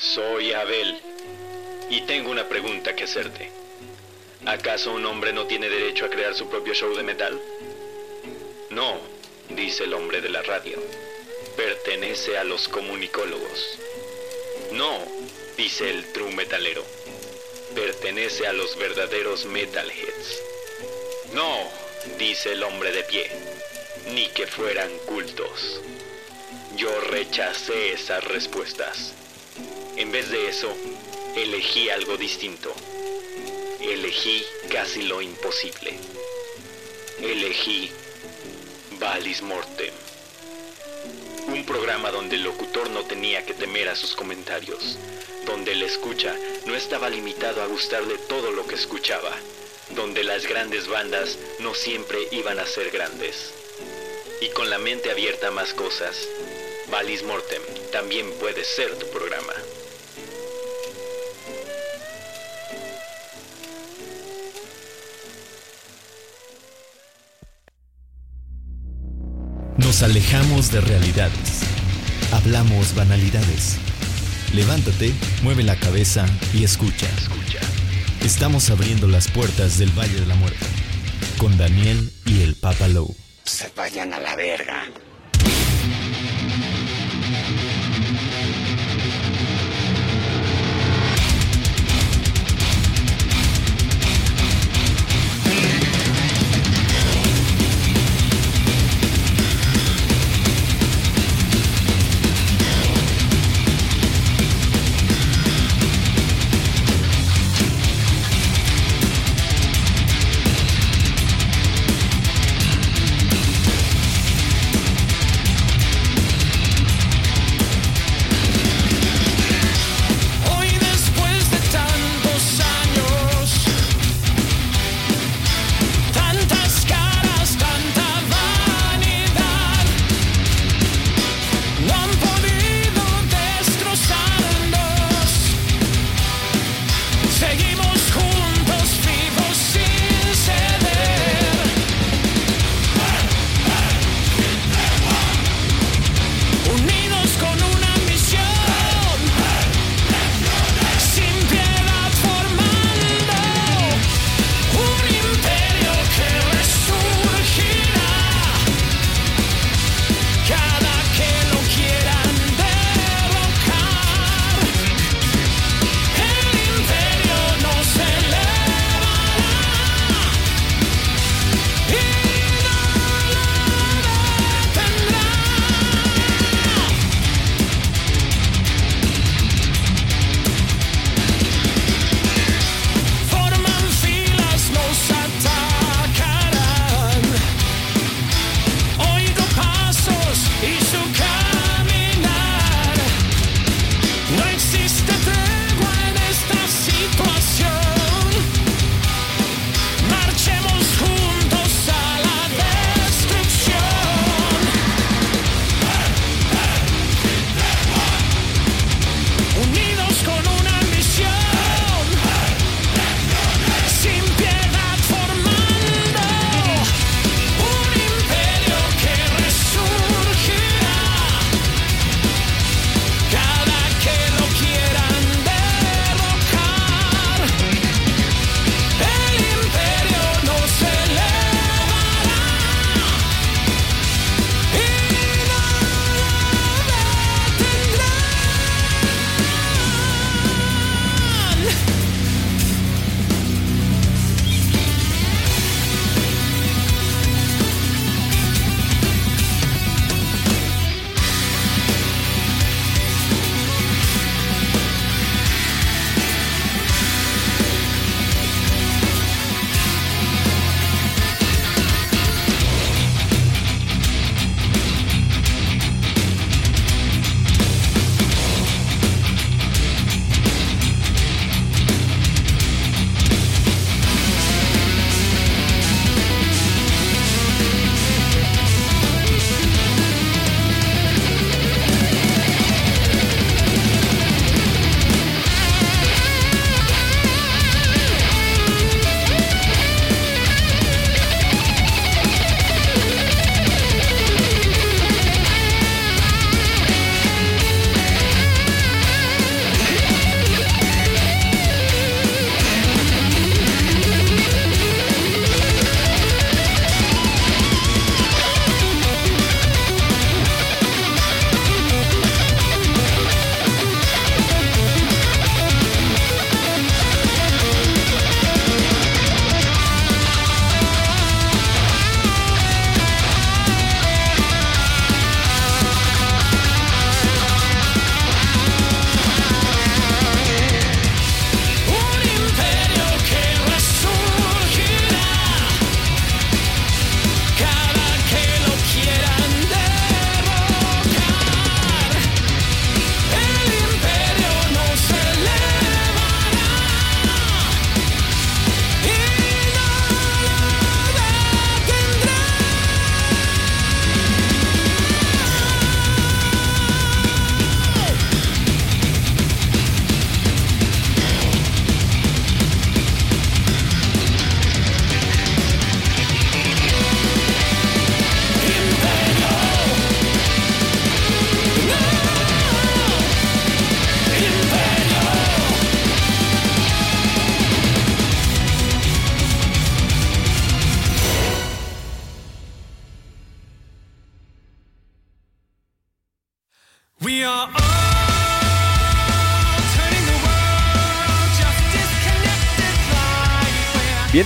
Soy Abel y tengo una pregunta que hacerte. ¿Acaso un hombre no tiene derecho a crear su propio show de metal? No, dice el hombre de la radio. Pertenece a los comunicólogos. No, dice el true metalero. Pertenece a los verdaderos metalheads. No, dice el hombre de pie. Ni que fueran cultos. Yo rechacé esas respuestas. En vez de eso, elegí algo distinto. Elegí casi lo imposible. Elegí Valis Mortem. Un programa donde el locutor no tenía que temer a sus comentarios, donde el escucha no estaba limitado a gustarle todo lo que escuchaba, donde las grandes bandas no siempre iban a ser grandes. Y con la mente abierta a más cosas, Valis Mortem también puede ser tu programa. Nos alejamos de realidades. Hablamos banalidades. Levántate, mueve la cabeza y escucha. Estamos abriendo las puertas del Valle de la Muerte con Daniel y el Papa Low. Se vayan a la verga.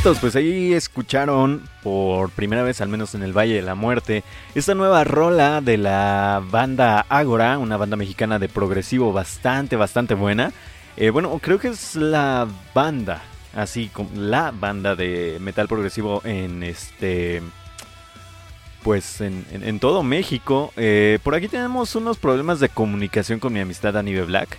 Pues ahí escucharon por primera vez, al menos en el Valle de la Muerte, esta nueva rola de la banda Ágora, una banda mexicana de progresivo bastante, bastante buena. Eh, bueno, creo que es la banda, así como la banda de metal progresivo en este. Pues en, todo México. Eh, por aquí tenemos unos problemas de comunicación con mi amistad Anibe Black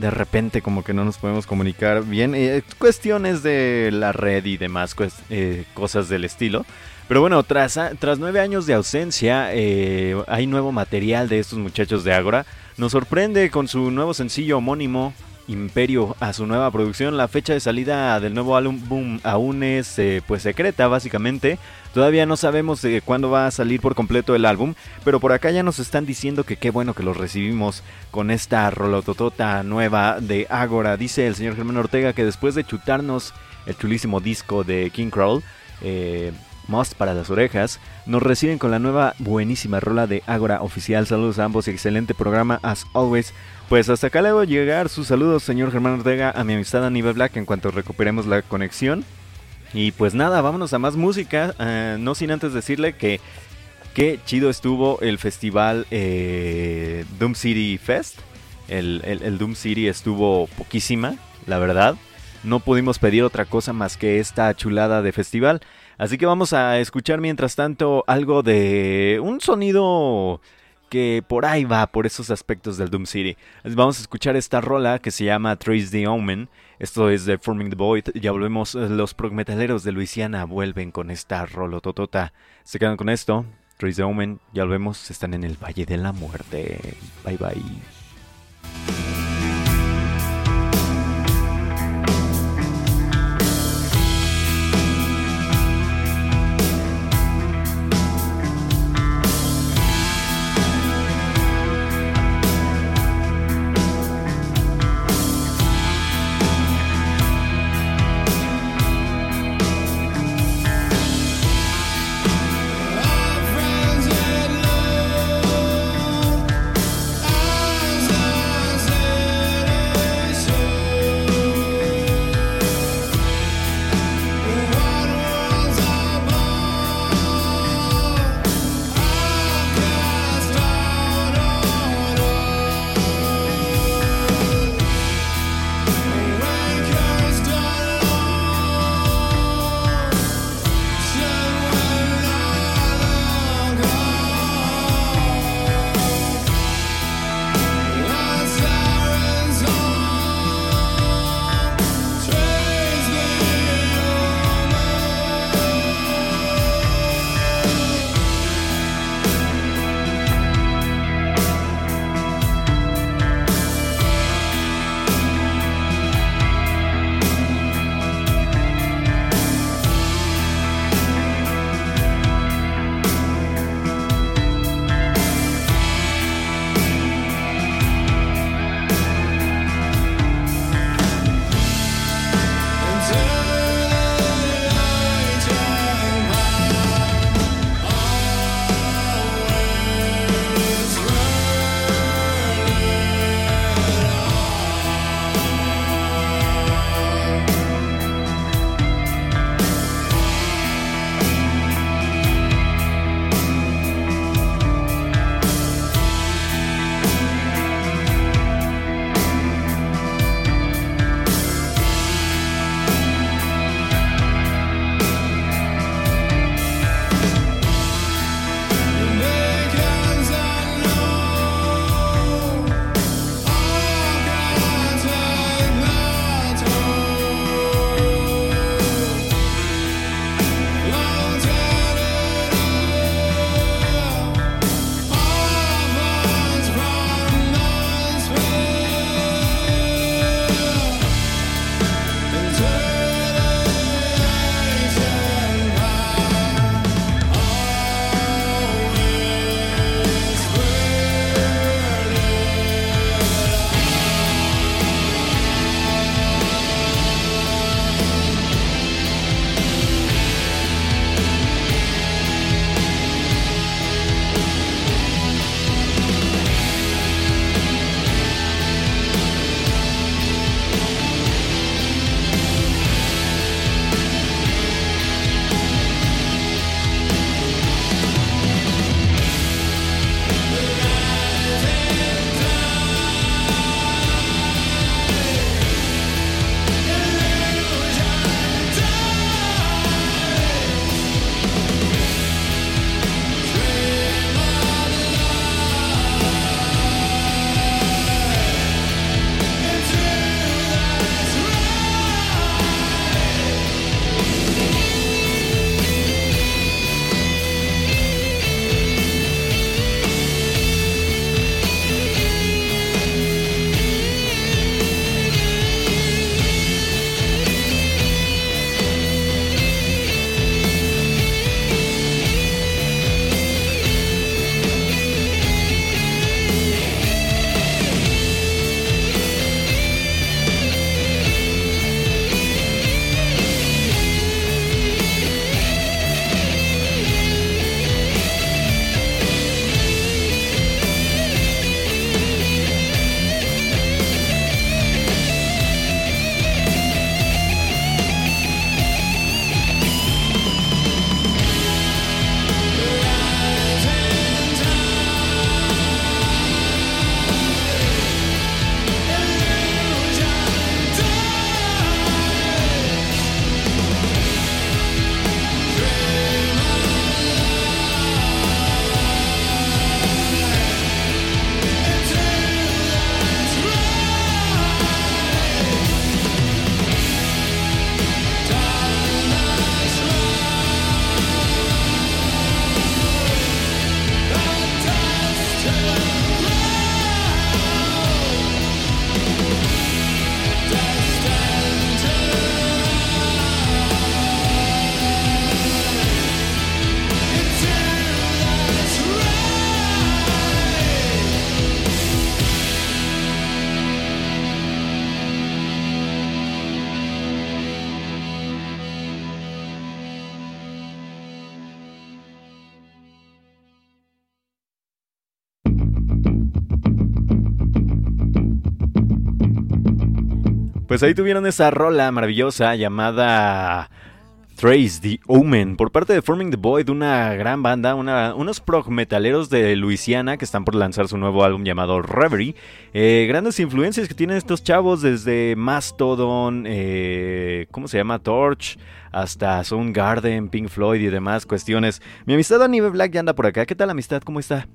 de repente como que no nos podemos comunicar bien. Eh, cuestiones de la red y demás eh, cosas del estilo. Pero bueno, tras, tras nueve años de ausencia, eh, hay nuevo material de estos muchachos de Agora. Nos sorprende con su nuevo sencillo homónimo, Imperio, a su nueva producción. La fecha de salida del nuevo álbum aún es pues secreta, básicamente. Todavía no sabemos de cuándo va a salir por completo el álbum, pero por acá ya nos están diciendo que qué bueno que los recibimos con esta rolototota nueva de Agora. Dice el señor Germán Ortega que después de chutarnos el chulísimo disco de King Crawl, eh, Must para las orejas, nos reciben con la nueva buenísima rola de Agora oficial. Saludos a ambos y excelente programa as always. Pues hasta acá le voy a llegar sus saludos, señor Germán Ortega, a mi amistad Aníbal Black en cuanto recuperemos la conexión. Y pues nada, vámonos a más música. Eh, no sin antes decirle que qué chido estuvo el festival eh, Doom City Fest. El, el, Doom City estuvo poquísima, la verdad. No pudimos pedir otra cosa más que esta chulada de festival. Así que vamos a escuchar mientras tanto algo de un sonido que por ahí va, por esos aspectos del Doom City. Vamos a escuchar esta rola que se llama Trace the Omen. Esto es de Forming the Void. Ya volvemos, eh, los progmetaleros de Luisiana vuelven con esta rolototota. Se quedan con esto. Trace the Omen, ya volvemos, están en el Valle de la Muerte. Bye bye. Pues ahí tuvieron esa rola maravillosa llamada Trace the Omen por parte de Forming the Void, una gran banda, unos prog metaleros de Luisiana que están por lanzar su nuevo álbum llamado Reverie. Eh, grandes influencias que tienen estos chavos desde Mastodon, eh, ¿cómo se llama? Torch, hasta Soundgarden, Pink Floyd y demás cuestiones. Mi amistad Anibe Black ya anda por acá. ¿Qué tal amistad? ¿Cómo está?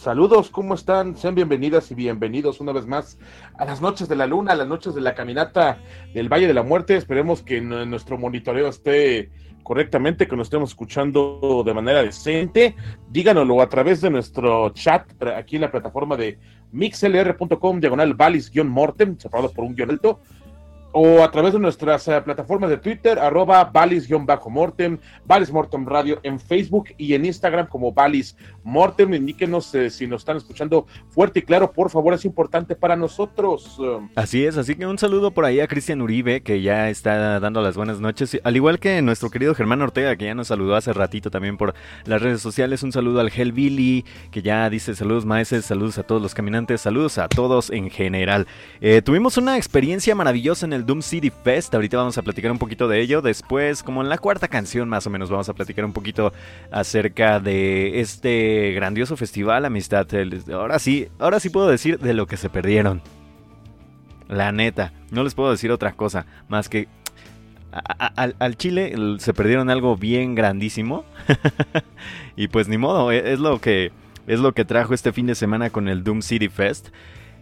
Saludos, ¿cómo están? Sean bienvenidas y bienvenidos una vez más a las noches de la luna, a las noches de la caminata del Valle de la Muerte. Esperemos que nuestro monitoreo esté correctamente, que nos estemos escuchando de manera decente. Díganoslo a través de nuestro chat aquí en la plataforma de mixlr.com, diagonal valis-mortem, separado por un guion alto o a través de nuestras eh, plataformas de Twitter, arroba valis-mortem, Valis Mortem Radio en Facebook y en Instagram como Valis Mortem. Indíquenos eh, si nos están escuchando fuerte y claro, por favor, es importante para nosotros. Así es, así que un saludo por ahí a Cristian Uribe, que ya está dando las buenas noches, al igual que nuestro querido Germán Ortega, que ya nos saludó hace ratito también por las redes sociales. Un saludo al Hellbilly, que ya dice saludos maestros, saludos a todos los caminantes, saludos a todos en general. Eh, tuvimos una experiencia maravillosa en el Doom City Fest. Ahorita vamos a platicar un poquito de ello. Después, como en la cuarta canción más o menos, vamos a platicar un poquito acerca de este grandioso festival, amistad. Ahora sí, ahora sí puedo decir de lo que se perdieron. La neta, no les puedo decir otra cosa más que al, Chile se perdieron algo bien grandísimo. y pues ni modo, e, es lo que es lo que trajo este fin de semana con el Doom City Fest.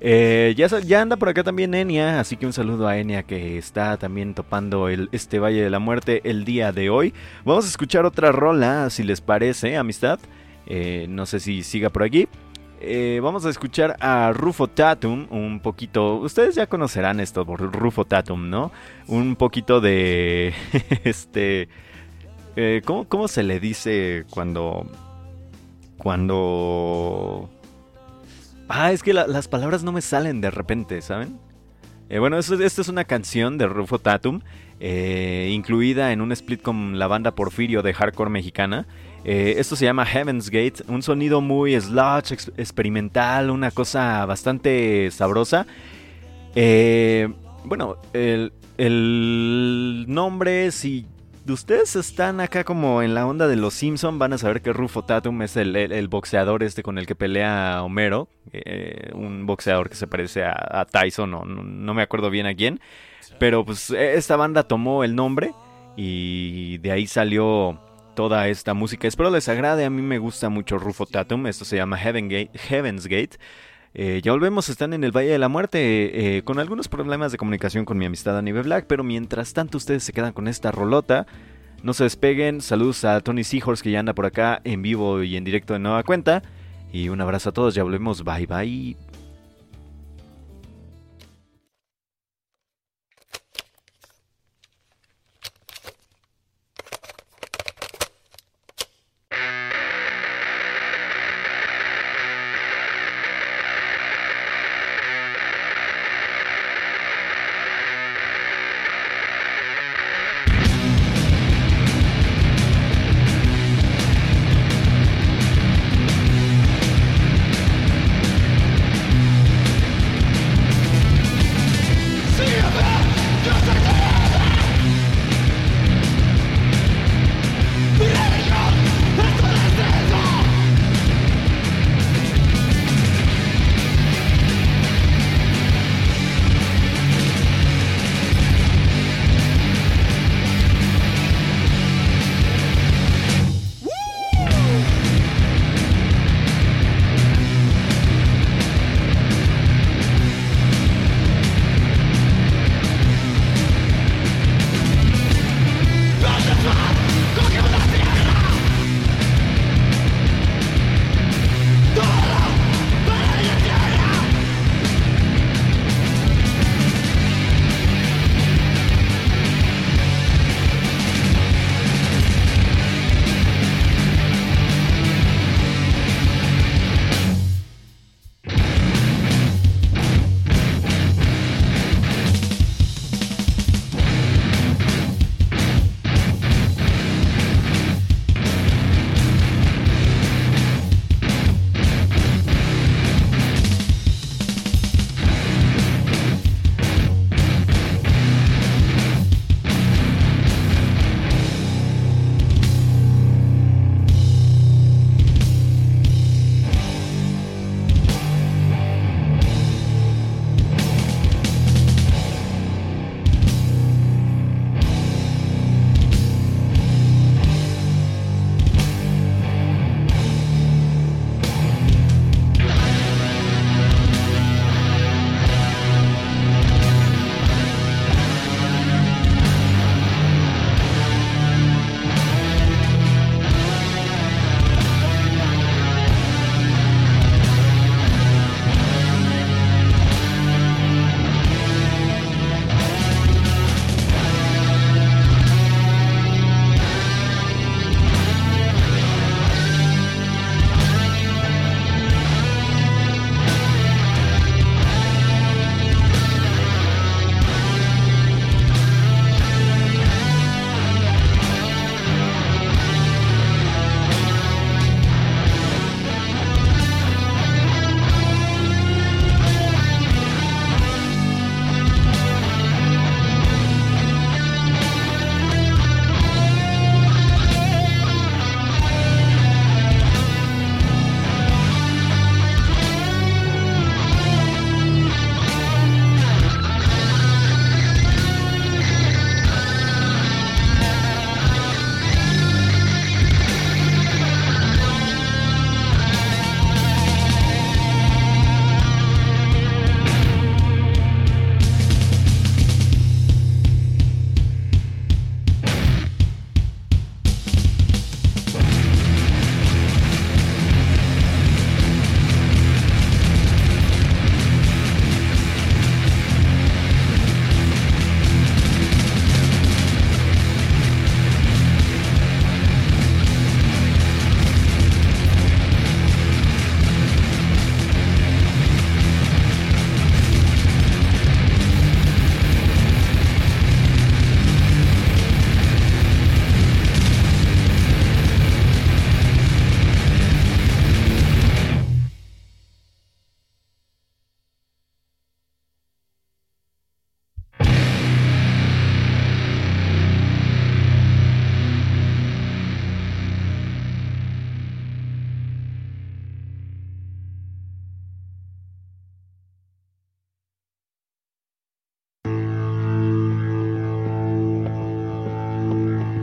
Eh, ya, ya, anda por acá también Enia, así que un saludo a Enia que está también topando el, este Valle de la Muerte el día de hoy. Vamos a escuchar otra rola, si les parece, amistad. Eh, no sé si siga por aquí. Eh, vamos a escuchar a Rufo Tatum un poquito. Ustedes ya conocerán esto por Rufo Tatum, ¿no? Un poquito de. este. ¿cómo, ¿Cómo se le dice cuando. Cuando Ah, es que las palabras no me salen de repente, ¿saben? Eh, bueno, esta es una canción de Rufo Tatum, eh, incluida en un split con la banda Porfirio de hardcore mexicana. Eh, esto se llama Heaven's Gate, un sonido muy sludge, experimental, una cosa bastante sabrosa. bueno, el, el nombre, si ustedes están acá como en la onda de los Simpson, van a saber que Rufo Tatum es el, boxeador este con el que pelea Homero, eh, un boxeador que se parece a, Tyson, o no, me acuerdo bien a quién, pero pues esta banda tomó el nombre y de ahí salió toda esta música. Espero les agrade, a mí me gusta mucho Rufo Tatum, esto se llama Heaven's Gate. Eh, ya volvemos, están en el Valle de la Muerte eh, con algunos problemas de comunicación con mi amistad a nivel Black, pero mientras tanto ustedes se quedan con esta rolota. No se despeguen, saludos a Tony Seahorse que ya anda por acá en vivo y en directo de nueva cuenta. Y un abrazo a todos, ya volvemos, bye bye.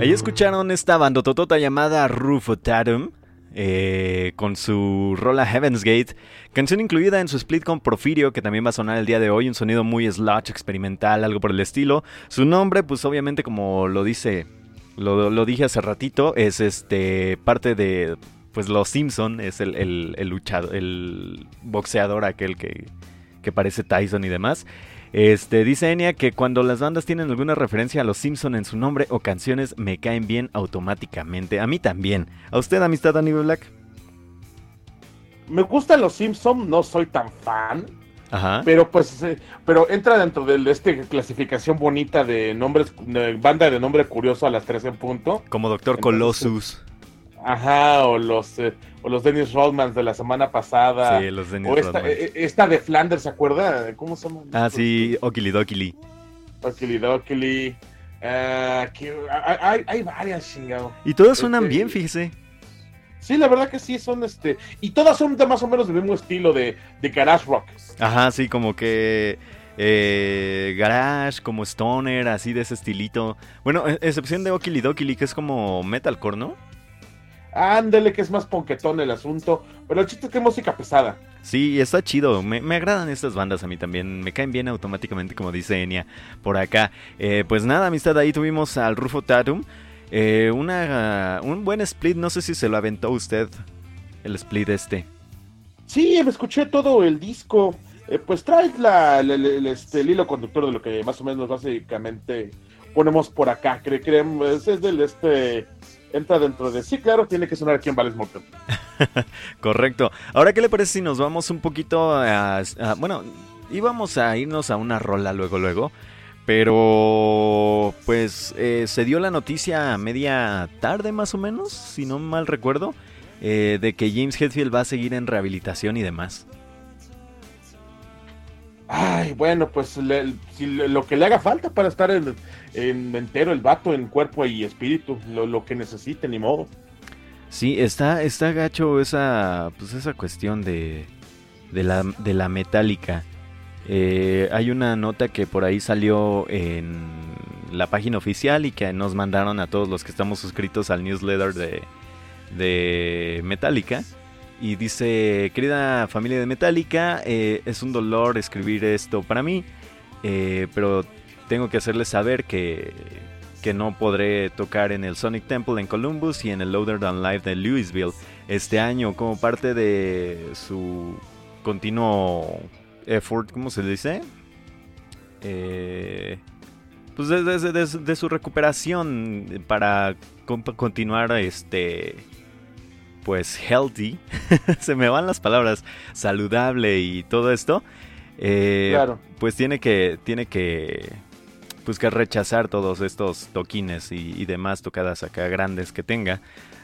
Ahí escucharon esta bandototota llamada Rufo Tatum. Eh, con su rola Heaven's Gate, canción incluida en su split con Porfirio, que también va a sonar el día de hoy, un sonido muy sludge, experimental, algo por el estilo. Su nombre, pues obviamente como lo dice, lo, dije hace ratito, es este parte de, pues los Simpson, es el, el, luchador, el boxeador aquel que, que parece Tyson y demás. Este, dice Enya que cuando las bandas tienen alguna referencia a los Simpson en su nombre o canciones me caen bien automáticamente. A mí también. ¿A usted, amistad Danny Black? Me gustan los Simpson, no soy tan fan. Ajá. Pero pues, eh, pero entra dentro de esta clasificación bonita de nombres, banda de nombre curioso a las 3 en punto. Como Doctor Colossus. Ajá, o los, eh, o los Dennis Rodmans de la semana pasada. Sí, los Dennis o esta, eh, esta, de Flanders, ¿se acuerda? ¿Cómo se llama? Ah, sí, Okili Okili ah, hay, hay, varias, chingado. Y todas suenan este, bien, fíjese. Sí, la verdad que sí, son este. Y todas son de más o menos del mismo estilo de, de garage rock. Ajá, sí, como que. Eh, garage, como stoner, así de ese estilito. Bueno, e, excepción de Okili Dokili, que es como metalcore, ¿no? Ándele, que es más ponquetón el asunto. Pero el chiste es que es música pesada. Sí, está chido. Me, agradan estas bandas a mí también. Me caen bien automáticamente, como dice Enya por acá. Eh, pues nada, amistad, ahí tuvimos al Rufo Tatum. Eh, una, un buen split, no sé si se lo aventó usted, el split este. Sí, me escuché todo el disco. Eh, pues trae la, este, el hilo conductor de lo que más o menos básicamente ponemos por acá. Creemos, es del este entra dentro de sí, claro, tiene que sonar aquí en Vales. Correcto. Ahora, ¿qué le parece si nos vamos un poquito a, bueno, íbamos a irnos a una rola luego, luego. Pero, pues, eh, se dio la noticia a media tarde más o menos, si no mal recuerdo, eh, de que James Hetfield va a seguir en rehabilitación y demás. Ay, bueno, pues lo que le haga falta para estar en, entero el vato, en cuerpo y espíritu, lo, que necesite, ni modo. Sí, está, está gacho esa, pues esa cuestión de, de, la, de la metálica. Eh, hay una nota que por ahí salió en la página oficial y que nos mandaron a todos los que estamos suscritos al newsletter de, de Metallica y dice, querida familia de Metallica, eh, es un dolor escribir esto para mí, eh, pero tengo que hacerles saber que, que no podré tocar en el Sonic Temple en Columbus y en el Loader Down Live de Louisville este año como parte de su continuo effort, ¿cómo se dice? Eh, pues de, su recuperación para continuar este pues healthy, se me van las palabras, saludable y todo esto, eh, claro. pues tiene que, tiene que, pues que rechazar todos estos toquines y, demás tocadas acá grandes que tenga.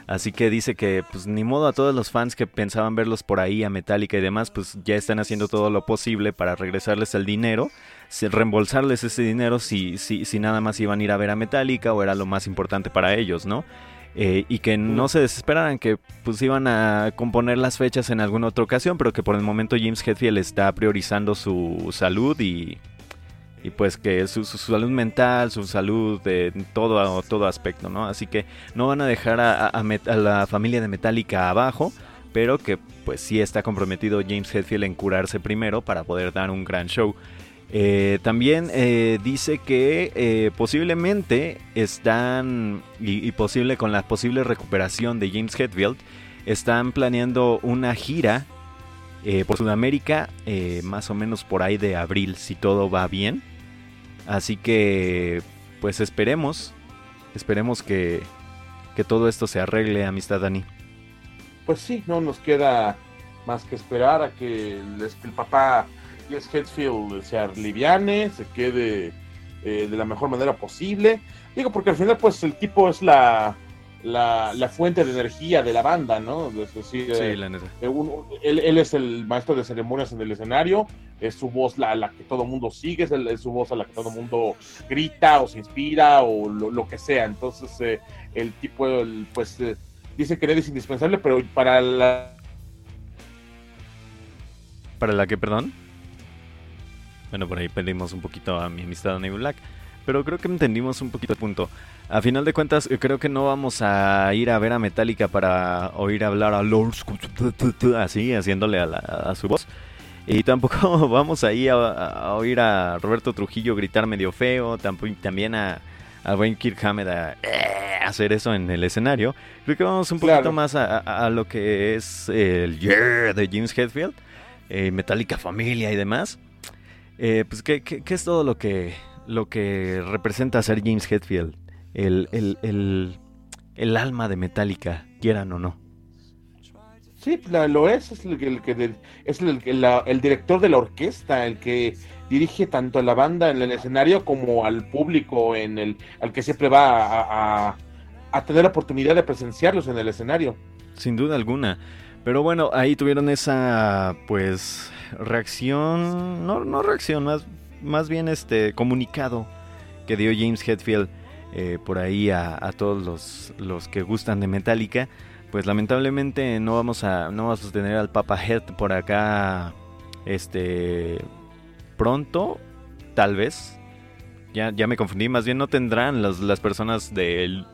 Así que dice que, pues ni modo a todos los fans que pensaban verlos por ahí a Metallica y demás, pues ya están haciendo todo lo posible para regresarles el dinero, reembolsarles ese dinero si, si, si nada más iban a ir a ver a Metallica o era lo más importante para ellos, ¿no? Eh, y que no se desesperaran, que pues iban a componer las fechas en alguna otra ocasión, pero que por el momento James Hetfield está priorizando su salud y, y pues que su, salud mental, su salud de todo, todo aspecto, ¿no? Así que no van a dejar a, a la familia de Metallica abajo, pero que pues sí está comprometido James Hetfield en curarse primero para poder dar un gran show. Eh, también eh, dice que eh, posiblemente están, y, posible con la posible recuperación de James Hetfield, están planeando una gira por Sudamérica, más o menos por ahí de abril, si todo va bien. Así que, pues esperemos, esperemos que, que todo esto se arregle, amistad Dani. Pues sí, no nos queda más que esperar a que el papá es Hetfield se aliviane, se quede eh, de la mejor manera posible. Digo, porque al final, pues el tipo es la, la, fuente de energía de la banda, ¿no? Es decir, sí, eh, la neta. Eh, él, es el maestro de ceremonias en el escenario, es su voz la, la que todo mundo sigue, es, su voz a la que todo mundo grita o se inspira o lo, que sea. Entonces, el tipo, pues, dice que él es indispensable, pero para la... ¿Para la que, perdón? Bueno, por ahí perdimos un poquito a mi amistad Danny Black. pero creo que entendimos un poquito el punto. A final de cuentas, eh, creo que no vamos a ir a ver a Metallica para oír hablar a Lord así, haciéndole a, su voz. Y tampoco vamos ahí a, a, oír a Roberto Trujillo gritar medio feo, también a, a Wayne Kirk a eh, hacer eso en el escenario. Creo que vamos un poquito más a, lo que es el Yeah de James Hetfield, eh, Metallica Familia y demás. Eh, pues, ¿qué, ¿qué, es todo lo que, lo que representa ser James Hetfield? El, el, el, el alma de Metallica, quieran o no. Sí, lo es, es el, que es el, director de la orquesta, el que dirige tanto a la banda en el escenario como al público en el, al que siempre va a, a, tener la oportunidad de presenciarlos en el escenario. Sin duda alguna. Pero bueno, ahí tuvieron esa pues reacción, no, no reacción, más, más bien este comunicado que dio James Hetfield eh, por ahí a, todos los, los que gustan de Metallica. Pues lamentablemente no vamos a no vamos a tener al Papa Head por acá este pronto tal vez. Ya, ya me confundí más bien no tendrán las personas de,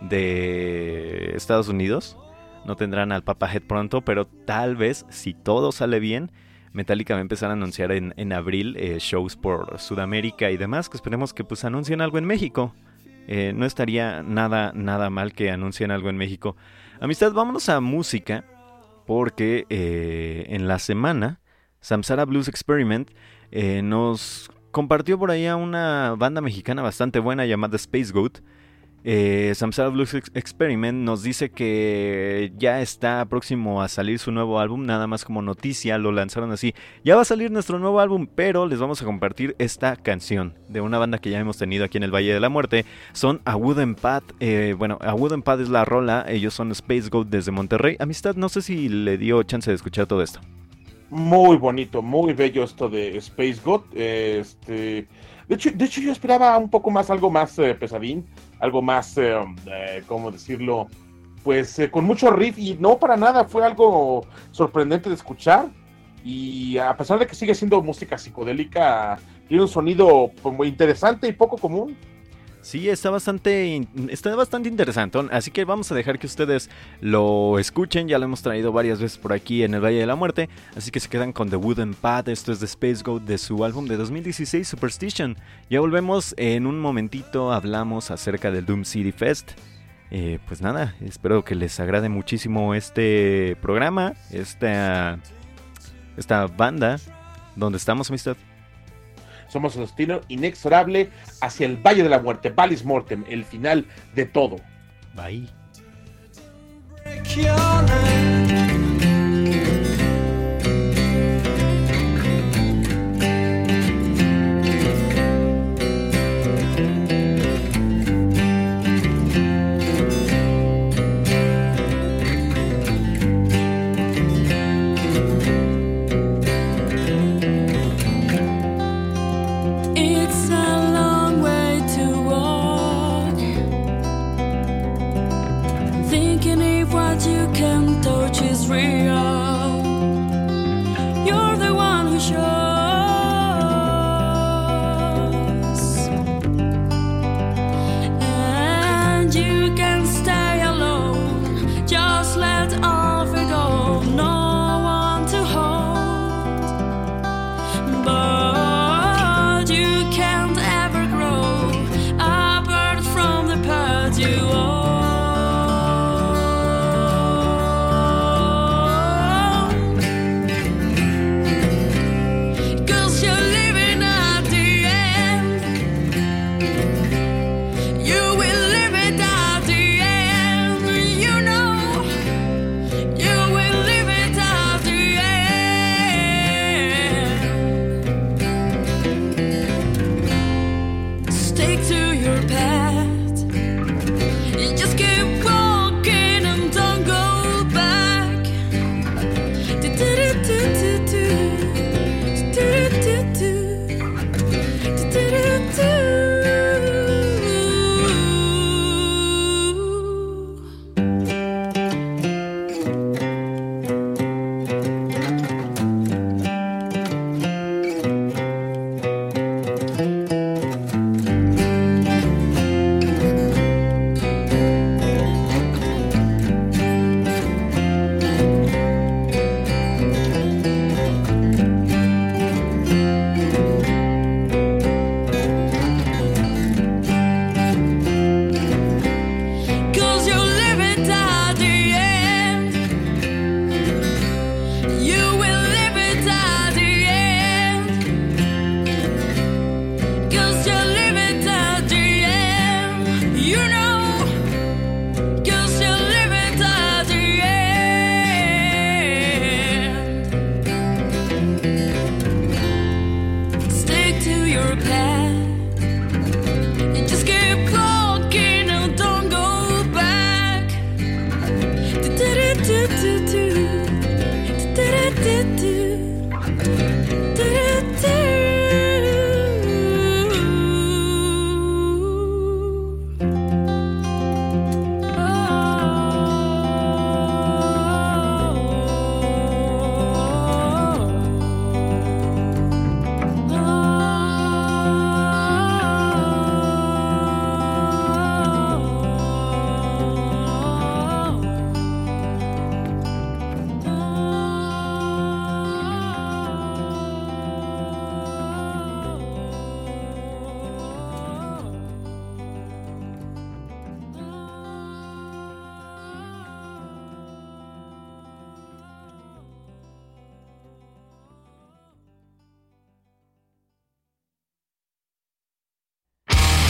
de Estados Unidos no tendrán al Papa Head pronto pero tal vez si todo sale bien Metallica va a empezar a anunciar en, en abril eh, shows por Sudamérica y demás que esperemos que pues anuncien algo en México. Eh, no estaría nada nada mal que anuncien algo en México. Amistad, vámonos a música, porque eh, en la semana Samsara Blues Experiment nos compartió por ahí a una banda mexicana bastante buena llamada Space Goat eh, Samsara Blues Experiment nos dice que ya está próximo a salir su nuevo álbum, nada más como noticia, lo lanzaron así. Ya va a salir nuestro nuevo álbum, pero les vamos a compartir esta canción de una banda que ya hemos tenido aquí en el Valle de la Muerte. Son A Wooden Path, eh, bueno, A Wooden Path es la rola, ellos son Space Goat desde Monterrey. Amistad, no sé si le dio chance de escuchar todo esto. Muy bonito, muy bello esto de Space Goat. Este, de hecho, de hecho yo esperaba un poco más, algo más eh, pesadín algo más, eh, eh, ¿cómo decirlo? Pues eh, con mucho riff y no para nada, fue algo sorprendente de escuchar y a pesar de que sigue siendo música psicodélica, tiene un sonido muy interesante y poco común. Sí, está bastante, está bastante interesante. Así que vamos a dejar que ustedes lo escuchen. Ya lo hemos traído varias veces por aquí en el Valle de la Muerte. Así que se quedan con The Wooden Path. Esto es de Space Goat de su álbum de 2016, Superstition. Ya volvemos en un momentito. Hablamos acerca del Doom City Fest. Eh, pues nada, espero que les agrade muchísimo este programa, esta, esta banda donde estamos, amistad. Somos el destino inexorable hacia el Valle de la Muerte, Valis Mortem, el final de todo. Bye.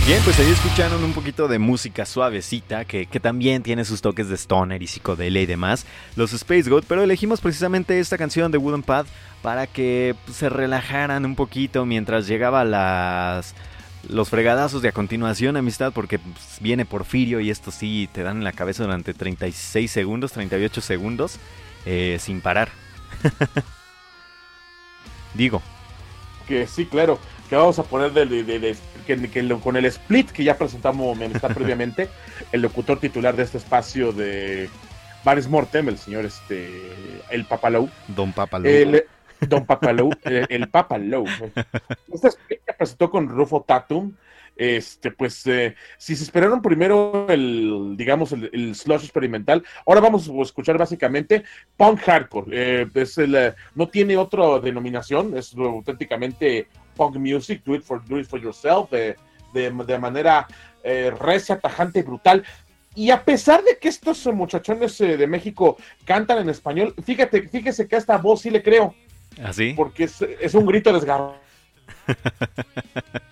Bien, pues ahí escucharon un poquito de música suavecita que, que también tiene sus toques de stoner y psicodelia y demás, los Space Goat, pero elegimos precisamente esta canción de Wooden Path para que pues, se relajaran un poquito mientras llegaba las los fregadazos de a continuación, amistad, porque pues, viene Porfirio y esto sí te dan en la cabeza durante 36 segundos, 38 segundos, eh, sin parar. Digo, Que sí, claro, que vamos a poner de, de- de- de- que, que lo- con el split que ya presentamos Amistad previamente, el locutor titular de este espacio de Bares Mortem, el señor este, el Papalou, Don Papalo. el, Don Papalou, el, el Papalou. Este split que presentó con Rufo Tatum, este, pues, eh, si se esperaron primero el, digamos, el, el slush experimental, ahora vamos a escuchar básicamente punk hardcore. Eh, es el, eh, no tiene otra denominación, es auténticamente punk music, do it for, do it for yourself, eh, de, de manera eh, recia, tajante y brutal. Y a pesar de que estos muchachones eh, de México cantan en español, fíjate, fíjese que a esta voz sí le creo, ¿Así? porque es, es un grito desgarrado.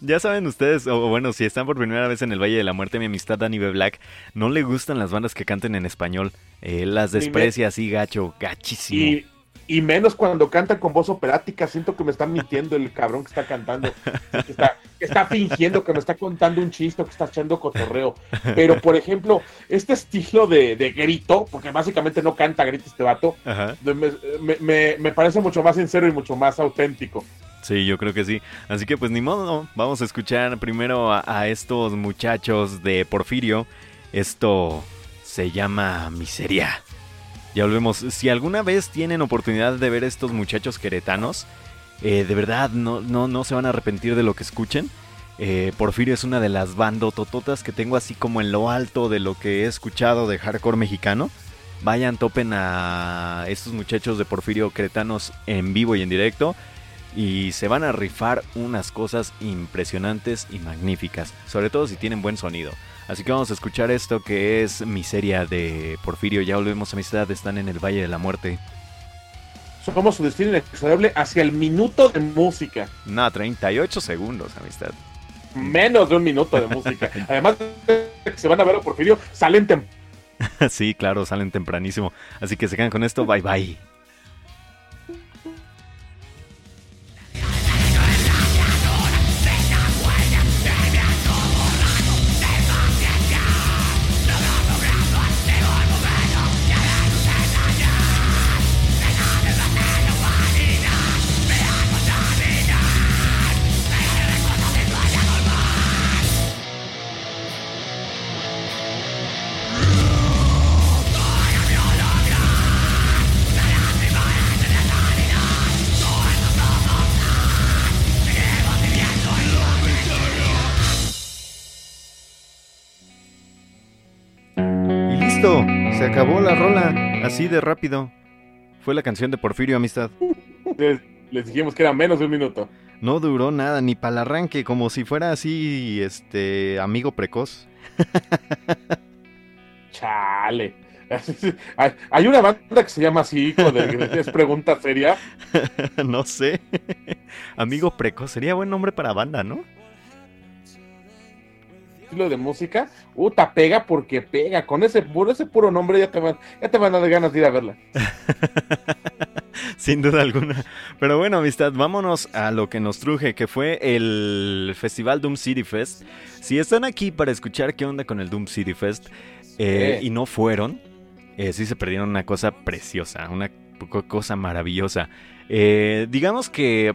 Ya saben ustedes, o bueno, si están por primera vez en el Valle de la Muerte, mi amistad Danny B. Black, no le gustan las bandas que canten en español. Eh, las desprecia así, gacho, gachísimo. Y, y menos cuando cantan con voz operática, siento que me están mintiendo el cabrón que está cantando, que está, que está fingiendo que me está contando un chiste, que está echando cotorreo. Pero, por ejemplo, este estilo de, de grito, porque básicamente no canta grito este vato, me, me- parece mucho más sincero y mucho más auténtico. Sí, yo creo que sí. Así que pues ni modo, ¿no? vamos a escuchar primero a, a estos muchachos de Porfirio. Esto se llama Miseria. Ya volvemos. Si alguna vez tienen oportunidad de ver estos muchachos queretanos, eh, de verdad no, no, no se van a arrepentir de lo que escuchen. Eh, Porfirio es una de las bandotototas que tengo así como en lo alto de lo que he escuchado de hardcore mexicano. Vayan, topen a estos muchachos de Porfirio Queretanos en vivo y en directo y se van a rifar unas cosas impresionantes y magníficas, sobre todo si tienen buen sonido. Así que vamos a escuchar esto que es Miseria de Porfirio. Ya volvemos a amistad, están en el Valle de la Muerte. Somos su destino inexorable hacia el minuto de música. No, 38 segundos, amistad. Menos de un minuto de música. Además de que se van a ver a Porfirio, salen temprano. sí, claro, salen tempranísimo. Así que se quedan con esto, bye bye. Acabó la rola, así de rápido. Fue la canción de Porfirio, amistad. Les, les dijimos que era menos de un minuto. No duró nada, ni para el arranque, como si fuera así, este, amigo precoz. Chale. Hay, una banda que se llama así, es pregunta seria. no sé. amigo precoz, sería buen nombre para banda, ¿no? Estilo de música, uta, pega porque pega. Con ese puro, ese puro nombre ya te van, ya te van a dar ganas de ir a verla. Sin duda alguna. Pero bueno, amistad, vámonos a lo que nos truje, que fue el Festival Doom City Fest. Si están aquí para escuchar qué onda con el Doom City Fest eh, Sí. y no fueron, eh, sí se perdieron una cosa preciosa, una co- cosa maravillosa. Eh, digamos que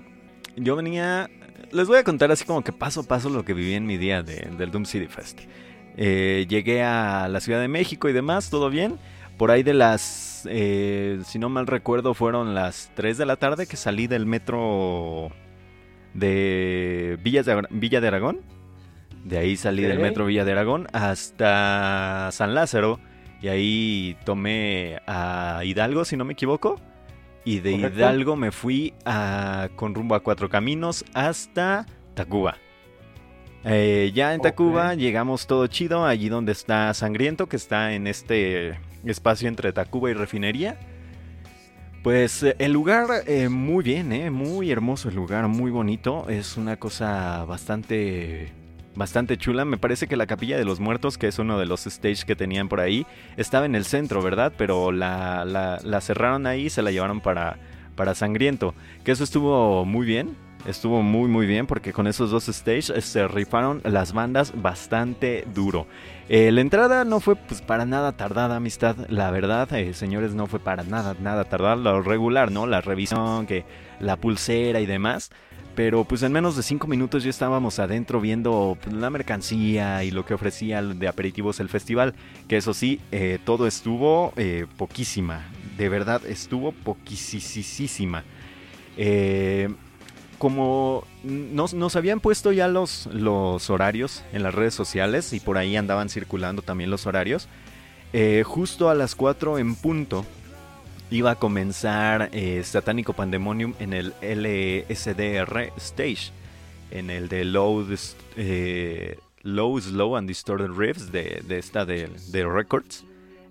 yo venía... Les voy a contar así como que paso a paso lo que viví en mi día de- del Doom City Fest. Eh, llegué a la Ciudad de México y demás, todo bien. Por ahí de las, eh, si no mal recuerdo, fueron las 3 de la tarde que salí del metro de Villa de, Villa de Aragón. De ahí salí del metro Villa de Aragón hasta San Lázaro. Y ahí tomé a Hidalgo, si no me equivoco. Y de Correcto. Hidalgo me fui a, con rumbo a Cuatro Caminos hasta Tacuba. Eh, ya en. Tacuba llegamos todo chido, allí donde está Sangriento, que está en este espacio entre Tacuba y Refinería. Pues eh, el lugar eh, muy bien, eh, muy hermoso el lugar, muy bonito. Es una cosa bastante, bastante chula. Me parece que la Capilla de los Muertos, que es uno de los stages que tenían por ahí, estaba en el centro, ¿verdad? Pero la, la, cerraron ahí y se la llevaron para, para Sangriento. Que eso estuvo muy bien. Estuvo muy muy bien porque con esos dos stages eh, se rifaron las bandas bastante duro. Eh, la entrada no fue pues para nada tardada, amistad. La verdad, eh, señores, no fue para nada, nada tardada. Lo regular, ¿no? La revisión, que la pulsera y demás. Pero pues en menos de 5 minutos ya estábamos adentro viendo pues, la mercancía y lo que ofrecía de aperitivos el festival. Que eso sí, eh, todo estuvo eh, poquísima. De verdad, estuvo poquisísima. Eh, como nos, nos habían puesto ya los, los horarios en las redes sociales y por ahí andaban circulando también los horarios, justo a las 4 en punto iba a comenzar eh, Satánico Pandemonium en el LSDR Stage, en el de Low, eh, Low Slow and Distorted Riffs de, de esta de, de Records,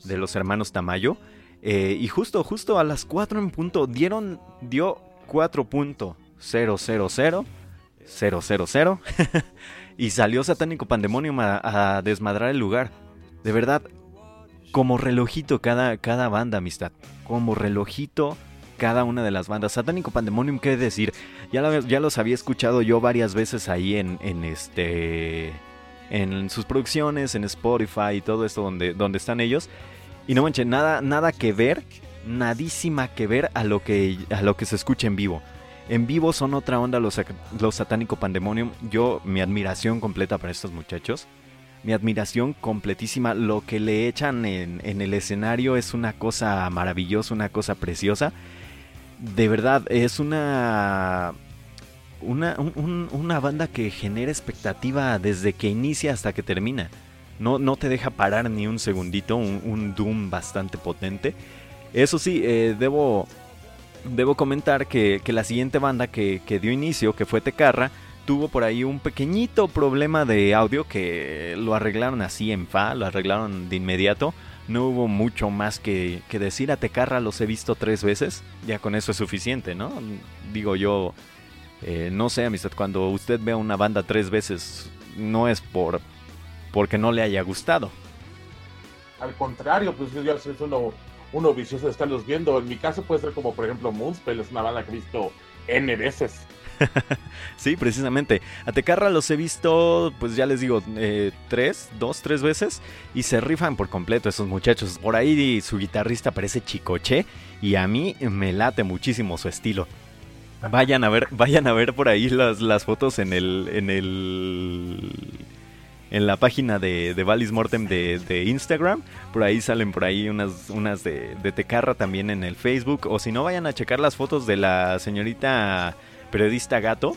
de los hermanos Tamayo. Eh, y justo, justo a las 4 en punto dieron, dio 4.000 000 y salió Satánico Pandemonium a, a desmadrar el lugar. De verdad, como relojito cada, cada banda, amistad. Como relojito cada una de las bandas. Satánico Pandemonium, ¿qué decir? Ya, ya los había escuchado yo varias veces ahí en, en este. En sus producciones, en Spotify y todo esto donde, donde están ellos. Y no manches, nada, nada que ver, nadísima que ver a lo que, a lo que se escucha en vivo. En vivo son otra onda los, los Satánico Pandemonium. Yo, mi admiración completa para estos muchachos. Mi admiración completísima. Lo que le echan en, en el escenario es una cosa maravillosa, una cosa preciosa. De verdad, es una. Una, un- un- una banda que genera expectativa desde que inicia hasta que termina. No, no te deja parar ni un segundito. Un, un Doom bastante potente. Eso sí, eh, debo, debo comentar que, que la siguiente banda que, que dio inicio, que fue Tecarra, tuvo por ahí un pequeñito problema de audio que lo arreglaron así en fa, lo arreglaron de inmediato. No hubo mucho más que, que decir a Tecarra, los he visto tres veces, ya con eso es suficiente, ¿no? Digo yo, eh, no sé, amistad, cuando usted ve a una banda tres veces, no es por porque no le haya gustado. Al contrario, pues yo es uno, uno vicioso de estarlos viendo. En mi caso puede ser como, por ejemplo, Moonspell, es una banda que he visto N veces. Sí, precisamente. A Tecarra los he visto, pues ya les digo, eh, tres, dos, tres veces. Y se rifan por completo esos muchachos. Por ahí su guitarrista parece Chicoche. Y a mí me late muchísimo su estilo. Vayan a ver, vayan a ver por ahí las, las fotos en el. en el. En la página de, de Valis Mortem de, de Instagram. Por ahí salen por ahí unas, unas de, de Tecarra también en el Facebook. O si no, vayan a checar las fotos de la señorita periodista Gato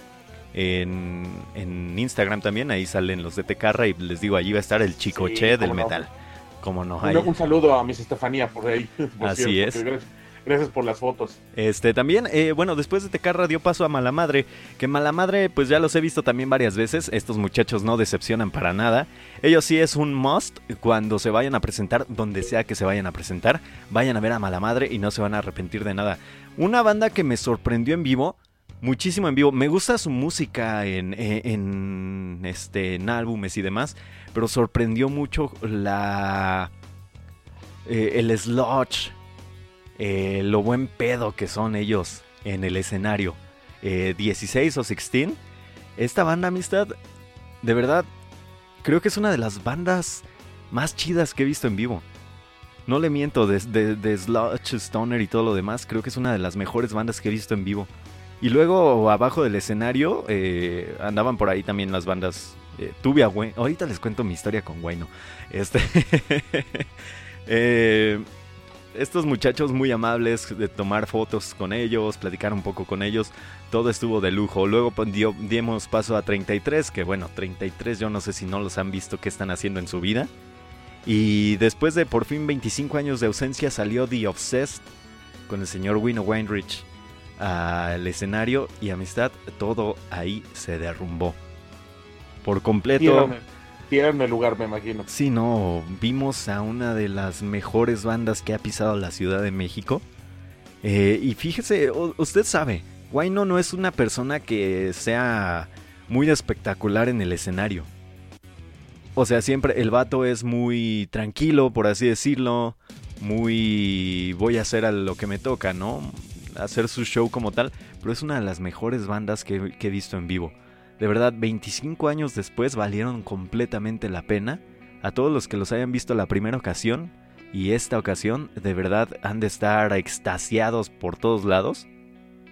en, en Instagram también. Ahí salen los de Tecarra y les digo, allí va a estar el chicoche Sí, del no. metal. Como no Un, hay. un saludo a Miss Estefanía por ahí. por Así cierto, es. Gracias, gracias por las fotos. Este también, eh, bueno, después de Tecarra dio paso a Malamadre, que Malamadre pues ya los he visto también varias veces, estos muchachos no decepcionan para nada, ellos sí es un must cuando se vayan a presentar, donde sea que se vayan a presentar, vayan a ver a Malamadre y no se van a arrepentir de nada. Una banda que me sorprendió en vivo, muchísimo en vivo, me gusta su música en, en, en, este, en álbumes y demás, pero sorprendió mucho la... eh, el sludge eh, lo buen pedo que son ellos en el escenario. Eh, 16 o 16. Esta banda Amistad, de verdad, creo que es una de las bandas más chidas que he visto en vivo. No le miento, de, de, de Sludge, Stoner y todo lo demás, creo que es una de las mejores bandas que he visto en vivo. Y luego abajo del escenario eh, andaban por ahí también las bandas. Eh, tuve a Wayne. Ahorita les cuento mi historia con Wayno. Este. eh, estos muchachos muy amables de tomar fotos con ellos, platicar un poco con ellos, todo estuvo de lujo. Luego pues, dio, dimos paso a 33, que bueno, 33 yo no sé si no los han visto qué están haciendo en su vida. Y después de por fin 25 años de ausencia salió The Obsessed con el señor Wino Weinrich al escenario y amistad, todo ahí se derrumbó. Por completo. Tierra el lugar, me imagino. Sí, no, vimos a una de las mejores bandas que ha pisado la Ciudad de México. Eh, y fíjese, usted sabe, Guayno no es una persona que sea muy espectacular en el escenario. O sea, siempre el vato es muy tranquilo, por así decirlo. Muy voy a hacer a lo que me toca, ¿no? Hacer su show como tal. Pero es una de las mejores bandas que, he visto en vivo. De verdad, 25 años después valieron completamente la pena. A todos los que los hayan visto la primera ocasión y esta ocasión, de verdad han de estar extasiados por todos lados.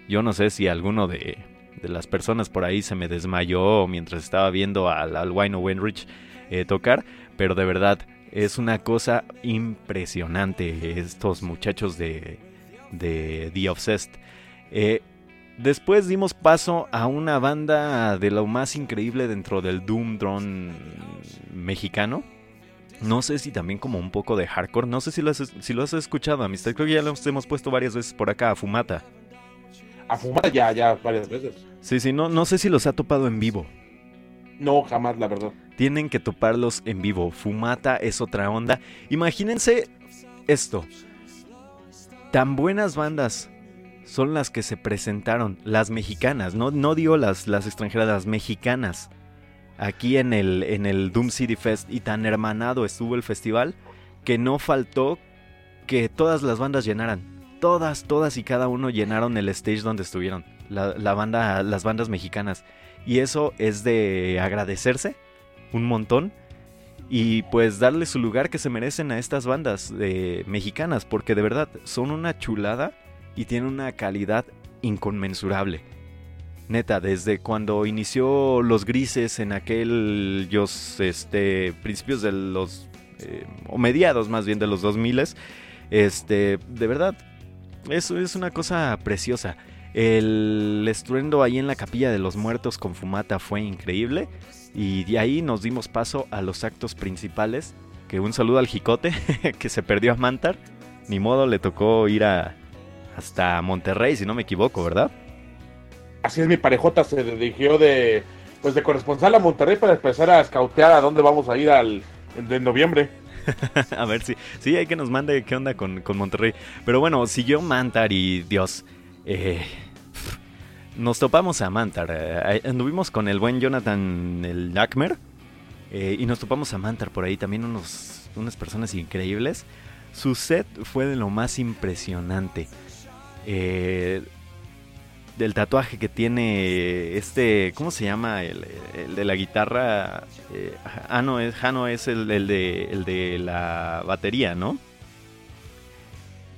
Yo no sé si alguno de, de las personas por ahí se me desmayó mientras estaba viendo al, al Wino Wenrich eh, tocar, pero de verdad es una cosa impresionante estos muchachos de, de The Obsessed. Eh, después dimos paso a una banda de lo más increíble dentro del Doom Drone mexicano. No sé si también como un poco de hardcore. No sé si lo has, si lo has escuchado, amistad. Creo que ya los hemos puesto varias veces por acá a Fumata. A fumar ya, ya varias veces. Sí, sí, no, no sé si los ha topado en vivo. No, jamás, la verdad. Tienen que toparlos en vivo. Fumata es otra onda. Imagínense esto. Tan buenas bandas son las que se presentaron, las mexicanas, no, no digo las, las extranjeras, las mexicanas, aquí en el, en el Doom City Fest y tan hermanado estuvo el festival que no faltó que todas las bandas llenaran. Todas, todas y cada uno llenaron el stage donde estuvieron. La, la banda, las bandas mexicanas. Y eso es de agradecerse un montón. Y pues darle su lugar que se merecen a estas bandas eh, mexicanas. Porque de verdad son una chulada y tienen una calidad inconmensurable. Neta, desde cuando inició Los Grises en aquel, este, principios de los, eh, o mediados más bien de los 2000, este, de verdad, eso es una cosa preciosa. El estruendo ahí en la capilla de los muertos con fumata fue increíble. Y de ahí nos dimos paso a los actos principales. Que un saludo al Jicote, que se perdió a Mantar. Ni modo, le tocó ir a, hasta Monterrey, si no me equivoco, ¿verdad? Así es, mi parejota se dirigió de, pues de corresponsal a Monterrey para empezar a escautear a dónde vamos a ir al de noviembre. a ver si sí, hay que nos mande qué onda con, con Monterrey. Pero bueno, siguió Mantar y Dios. Eh, nos topamos a Mantar. eh, anduvimos con el buen Jonathan el Lackmer. eh, y nos topamos a Mantar por ahí. También unos, unas personas increíbles. Su set fue de lo más impresionante. Eh, del tatuaje que tiene este, ¿cómo se llama? El, de la guitarra. eh, ah, no, es, es el de, el de la batería, ¿no?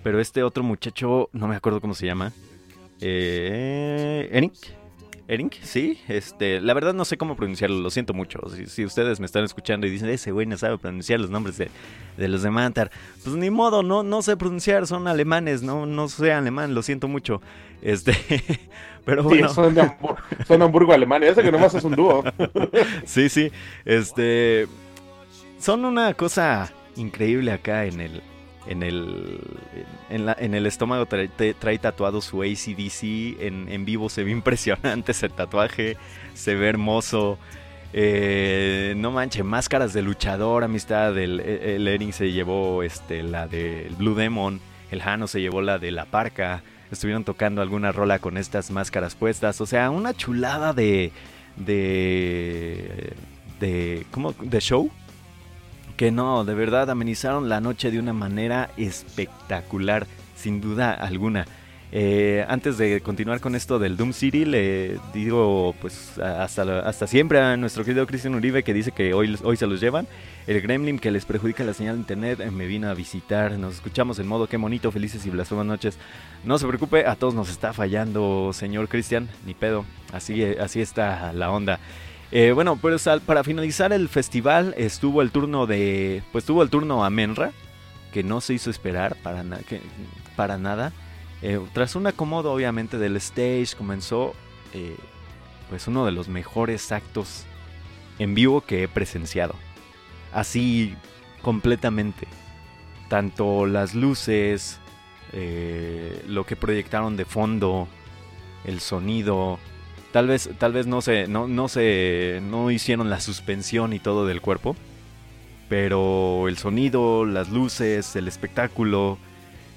Pero este otro muchacho, no me acuerdo cómo se llama. Eh, Eric. Eric, sí. Este, la verdad no sé cómo pronunciarlo, lo siento mucho. Si, si ustedes me están escuchando y dicen, ese güey no sabe pronunciar los nombres de, de los de Mantar, pues ni modo, no, no sé pronunciar, son alemanes, no, no sé alemán, lo siento mucho. Este, pero Sí, bueno. son, de Hamburgo, son de Hamburgo. Ese que nomás es un dúo. sí, sí. Este. Son una cosa increíble acá en el. En el. En, la- en el estómago trae, tatuado su ACDC. En, en vivo se ve impresionante ese tatuaje. Se ve hermoso. Eh, no manche, máscaras de luchador, amistad. El, el se llevó este, la del Blue Demon. El Jano se llevó la de la Parca. Estuvieron tocando alguna rola con estas máscaras puestas. O sea, una chulada de. de. de. ¿Cómo? de show. Que no, de verdad amenizaron la noche de una manera espectacular. sin duda alguna. Eh, antes de continuar con esto del Doom City, le digo pues hasta, hasta siempre a nuestro querido Cristian Uribe que dice que hoy, hoy se los llevan. El Gremlin que les perjudica la señal de internet eh, me vino a visitar. Nos escuchamos en modo qué bonito, felices y blasfemas noches. No se preocupe, a todos nos está fallando, señor Cristian, ni pedo. Así, así está la onda. Eh, bueno, al- para finalizar el festival estuvo el turno de, pues tuvo el turno a Menra, que no se hizo esperar para, na- para nada. Eh, tras un acomodo obviamente del stage comenzó eh, pues uno de los mejores actos en vivo que he presenciado. Así completamente. Tanto las luces, eh, lo que proyectaron de fondo, el sonido. Tal vez, tal vez no se, no, no se, no hicieron la suspensión y todo del cuerpo. Pero el sonido, las luces, el espectáculo,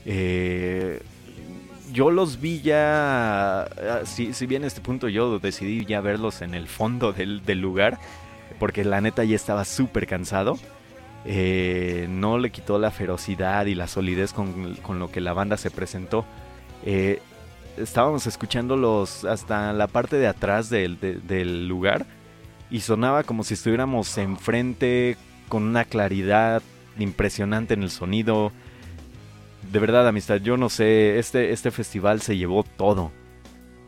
eh, yo los vi ya, ah, si, si bien a este punto yo decidí ya verlos en el fondo del, del lugar, porque la neta ya estaba súper cansado. Eh, no le quitó la ferocidad y la solidez con, con lo que la banda se presentó. Eh, estábamos escuchándolos hasta la parte de atrás del, de- del lugar y sonaba como si estuviéramos enfrente con una claridad impresionante en el sonido. De verdad, amistad, yo no sé, este, este festival se llevó todo,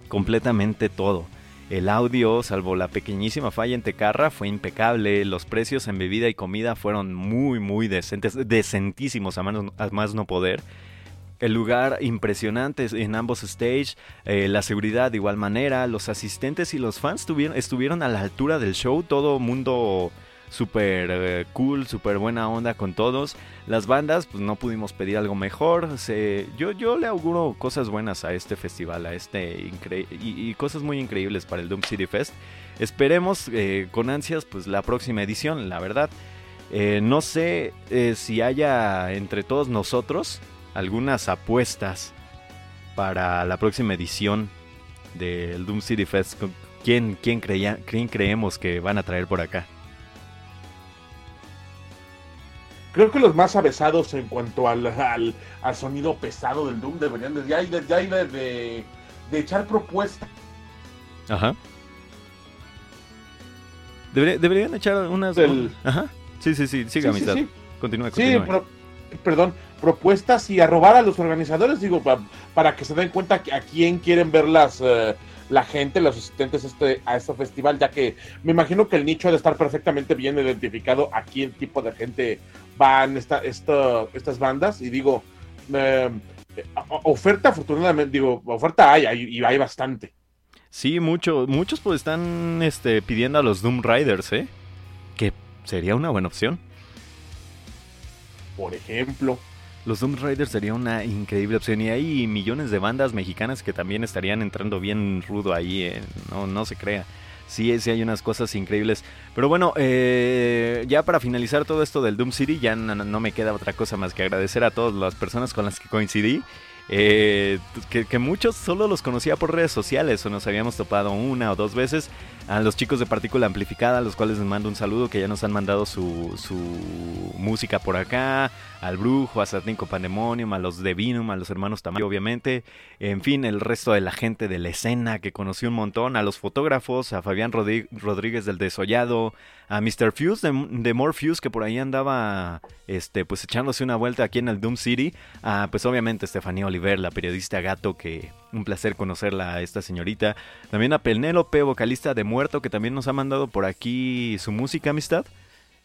completamente todo. El audio, salvo la pequeñísima falla en Tecarra, fue impecable. Los precios en bebida y comida fueron muy, muy decentes, decentísimos a a más no poder. El lugar impresionante en ambos stage, eh, la seguridad de igual manera, los asistentes y los fans tuvieron, estuvieron a la altura del show, todo mundo súper eh, cool, súper buena onda con todos. Las bandas, pues no pudimos pedir algo mejor. Yo, yo le auguro cosas buenas a este festival, a este y, cosas muy increíbles para el Doom City Fest. Esperemos eh, con ansias pues la próxima edición, la verdad. No sé si haya entre todos nosotros algunas apuestas para la próxima edición del Doom City Fest. ¿Con ¿Quién, quién, creía, quién creemos que van a traer por acá? Creo que los más avesados en cuanto al, al, al sonido pesado del Doom deberían de, ya, de, ya de, de, de echar propuestas. Ajá. Debería- deberían echar unas. Del- Ajá. Sí, sí, sí, siga, Sí, sí, sí. Continúa, Sí, continúa. pro- perdón, propuestas y a robar a los organizadores, digo, pa- para que se den cuenta que a quién quieren ver las, eh, la gente, los asistentes a este, a este festival, ya que me imagino que el nicho ha de estar perfectamente bien identificado a quién tipo de gente van esta, esta, estas bandas. Y digo, eh, o- oferta, afortunadamente, digo, oferta hay, hay y hay bastante. Sí, mucho, muchos pues están este, pidiendo a los Doom Riders, ¿eh? Que sería una buena opción. Por ejemplo, Los Doom Riders sería una increíble opción. Y hay millones de bandas mexicanas que también estarían entrando bien rudo ahí. eh, No, no se crea. Sí, sí hay unas cosas increíbles. Pero bueno, eh, ya para finalizar todo esto del Doom City, ya no, me queda otra cosa más que agradecer a todas las personas con las que coincidí. eh, que muchos solo los conocía por redes sociales o nos habíamos topado una o dos veces. A los chicos de Partícula Amplificada, a los cuales les mando un saludo, que ya nos han mandado su, su música por acá. Al Brujo, a Satínico Pandemonium, a los de Vinum, a los hermanos Tamayo, obviamente. En fin, el resto de la gente de la escena que conocí un montón. A los fotógrafos, a Fabián Rodríguez del Desollado, a Mr. Fuse de, de Fuse, que por ahí andaba este, pues echándose una vuelta aquí en el Doom City. A, pues obviamente Estefanía Oliver, la periodista gato, que un placer conocerla a esta señorita. También a Penélope, vocalista de Muerto, que también nos ha mandado por aquí su música, amistad.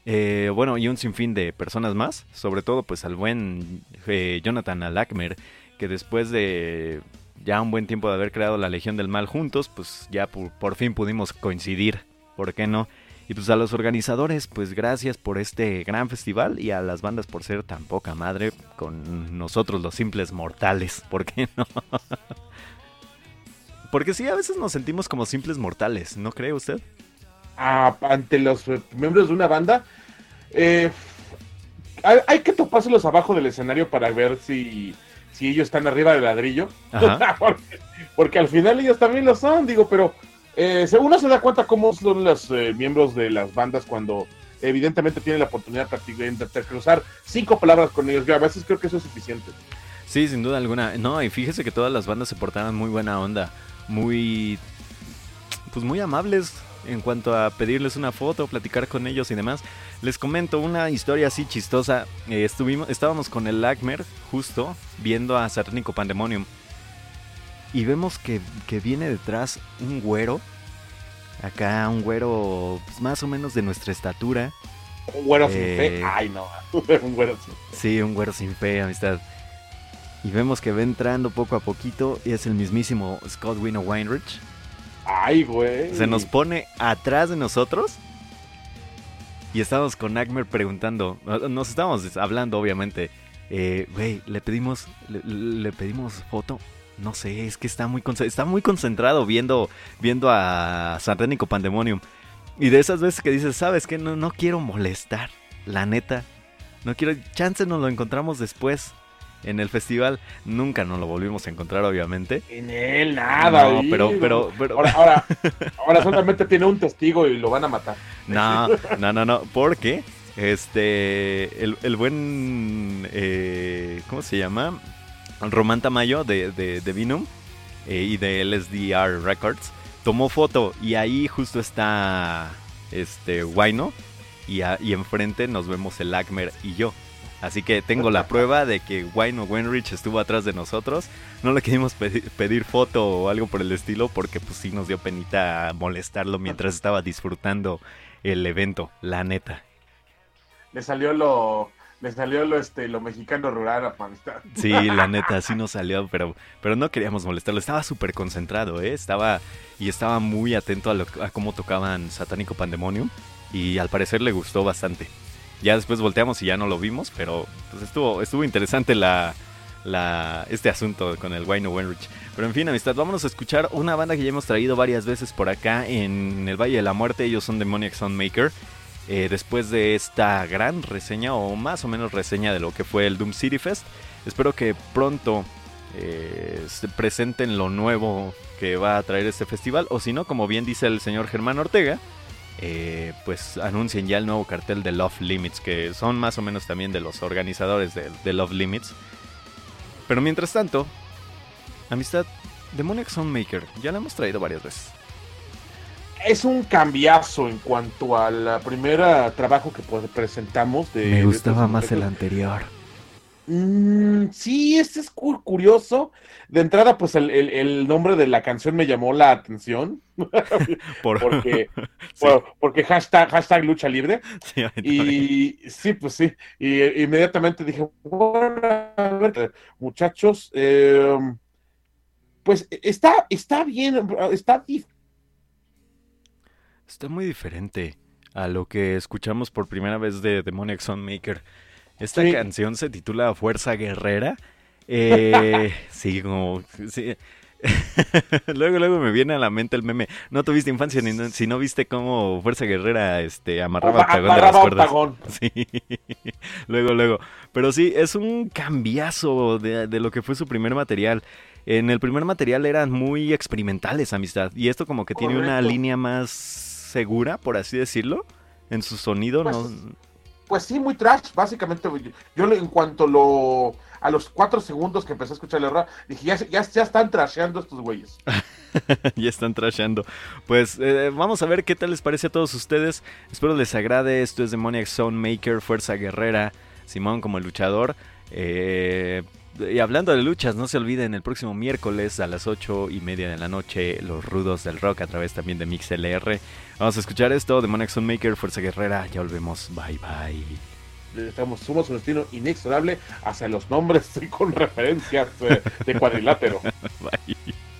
Eh, bueno, y un sinfín de personas más, sobre todo pues al buen eh, Jonathan Alakmer, que después de ya un buen tiempo de haber creado la Legión del Mal juntos, pues ya por, por fin pudimos coincidir, ¿por qué no? Y pues a los organizadores, pues gracias por este gran festival y a las bandas por ser tan poca madre con nosotros los simples mortales, ¿por qué no? Porque sí, a veces nos sentimos como simples mortales, ¿no cree usted? a- ante los eh, miembros de una banda, eh, hay, que topárselos abajo del escenario para ver si, si ellos están arriba del ladrillo. Porque al final ellos también lo son, digo, pero eh, uno se da cuenta cómo son los eh, miembros de las bandas cuando evidentemente tienen la oportunidad de, practicar- de cruzar cinco palabras con ellos. Yo a veces creo que eso es suficiente. Sí, sin duda alguna. No, y fíjese que todas las bandas se portaron muy buena onda, muy pues muy amables en cuanto a pedirles una foto, platicar con ellos y demás. Les comento una historia así chistosa. Eh, estuvimos, estábamos con el Lacmer justo viendo a Satánico Pandemonium y vemos que, que viene detrás un güero. Acá un güero pues, más o menos de nuestra estatura. Un güero sin Eh. fe. Ay, no. un güero sin Sí, un güero sin fe, amistad. Y vemos que va entrando poco a poquito y es el mismísimo Scott Wino Weinrich. Ay, güey. Se nos pone atrás de nosotros. Y estamos con Agmer preguntando. Nos estábamos hablando, obviamente. eh, Güey, le pedimos. Le, le pedimos foto. No sé, es que está muy, está muy concentrado viendo, viendo a Satánico Pandemonium. Y de esas veces que dices, ¿sabes qué? No, no quiero molestar. La neta. No quiero. Chance nos lo encontramos después. En el festival. Nunca nos lo volvimos a encontrar, obviamente. En él, nada. No, pero, pero, pero. Ahora, ahora, ahora solamente tiene un testigo y lo van a matar. No, no, no, no, porque este, el, el buen, eh, ¿cómo se llama? Román Tamayo de, de, de Vinum eh, y de LSDR Records tomó foto y ahí justo está este Guayno y, a- y enfrente nos vemos el Acmer y yo. Así que tengo la prueba de que Guayno Wenrich estuvo atrás de nosotros. No le queríamos pedi- pedir foto o algo por el estilo porque pues sí nos dio penita molestarlo mientras estaba disfrutando el evento, la neta. Le salió lo. Le salió lo, este, lo mexicano rural a amistad. Sí, la neta, sí nos salió, pero, pero no queríamos molestarlo. Estaba súper concentrado, ¿eh? Estaba, y estaba muy atento a, lo- a cómo tocaban Satánico Pandemonium. Y al parecer le gustó bastante. Ya después volteamos y ya no lo vimos, pero pues estuvo, estuvo interesante la, la, este asunto con el Wayne Wenrich. Pero en fin, amistad, vámonos a escuchar una banda que ya hemos traído varias veces por acá en el Valle de la Muerte. Ellos son Demoniac Soundmaker. Eh, después de esta gran reseña, o más o menos reseña de lo que fue el Doom City Fest, espero que pronto eh, se presenten lo nuevo que va a traer este festival. O si no, como bien dice el señor Germán Ortega, eh, pues anuncien ya el nuevo cartel de Love Limits, que son más o menos también de los organizadores de, Love Limits. Pero mientras tanto, amistad, Demoniac Soundmaker, ya la hemos traído varias veces. Es un cambiazo en cuanto al primer trabajo que pues, presentamos. De, Me gustaba más el anterior. Mm, sí, este es cu- curioso. De entrada, pues el, el- el nombre de la canción me llamó la atención. Por, Porque, Sí. porque hashtag, hashtag lucha libre. Sí, a. Y sí, pues sí. Y inmediatamente dije, bueno, a ver, muchachos, eh, pues está, está bien, está dif- Está muy diferente a lo que escuchamos por primera vez de Demoniac Soundmaker. Esta Sí. canción se titula Fuerza Guerrera. Eh, sí, como... sí. luego, luego me viene a la mente el meme. No tuviste infancia ni no- si no viste cómo Fuerza Guerrera este, amarraba Ama- octagón de las amarraba cuerdas. Sí, luego, luego. Pero sí, es un cambiazo de, de lo que fue su primer material. En el primer material eran muy experimentales, amistad. Y esto como que tiene una línea más segura, por así decirlo, en su sonido. Pues, ¿no? Pues sí, muy trash, básicamente. Yo en cuanto lo a los cuatro segundos que empecé a escuchar la rola, dije, ya, ya están trasheando estos güeyes. ya están trasheando. Pues eh, vamos a ver qué tal les parece a todos ustedes. Espero les agrade. Esto es Demoniac Soundmaker, Fuerza Guerrera, Simón como el luchador. Eh, y hablando de luchas, no se olviden el próximo miércoles a las 8 y media de la noche, los rudos del rock a través también de MixLR. Vamos a escuchar esto, Demoniac Soundmaker, Fuerza Guerrera. Ya volvemos. Bye bye. Estamos, somos un destino inexorable hacia los nombres con referencias eh, de cuadrilátero. Bye.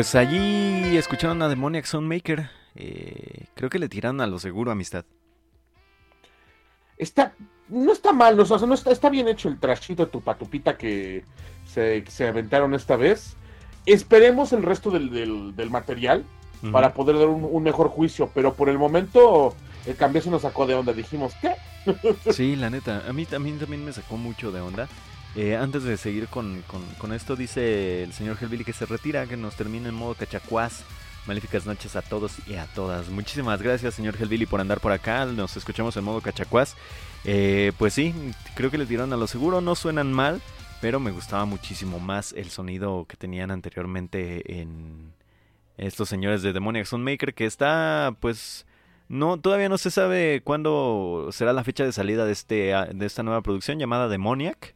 Pues allí escucharon a Demoniac Soundmaker. Eh, creo que le tiraron a lo seguro amistad. Está, no está mal, no, o sea, no está, está bien hecho el trashito de tu patupita que se, se aventaron esta vez. Esperemos el resto del, del- del material Ujú. para poder dar un, un mejor juicio, pero por el momento el cambio se nos sacó de onda. Dijimos, ¿qué? Sí, la neta, a mí también, también me sacó mucho de onda. Eh, antes de seguir con, con- esto, dice el señor Hellbilly que se retira, que nos termine en modo cachacuás. Maléficas noches a todos y a todas. Muchísimas gracias, señor Hellbilly, por andar por acá. Nos escuchamos en modo cachacuás. Eh, pues sí, creo que le tiraron a lo seguro, no suenan mal, pero me gustaba muchísimo más el sonido que tenían anteriormente en estos señores de Demoniac Soundmaker, que está, pues, no, todavía no se sabe cuándo será la fecha de salida de, este, de esta nueva producción llamada Demoniac.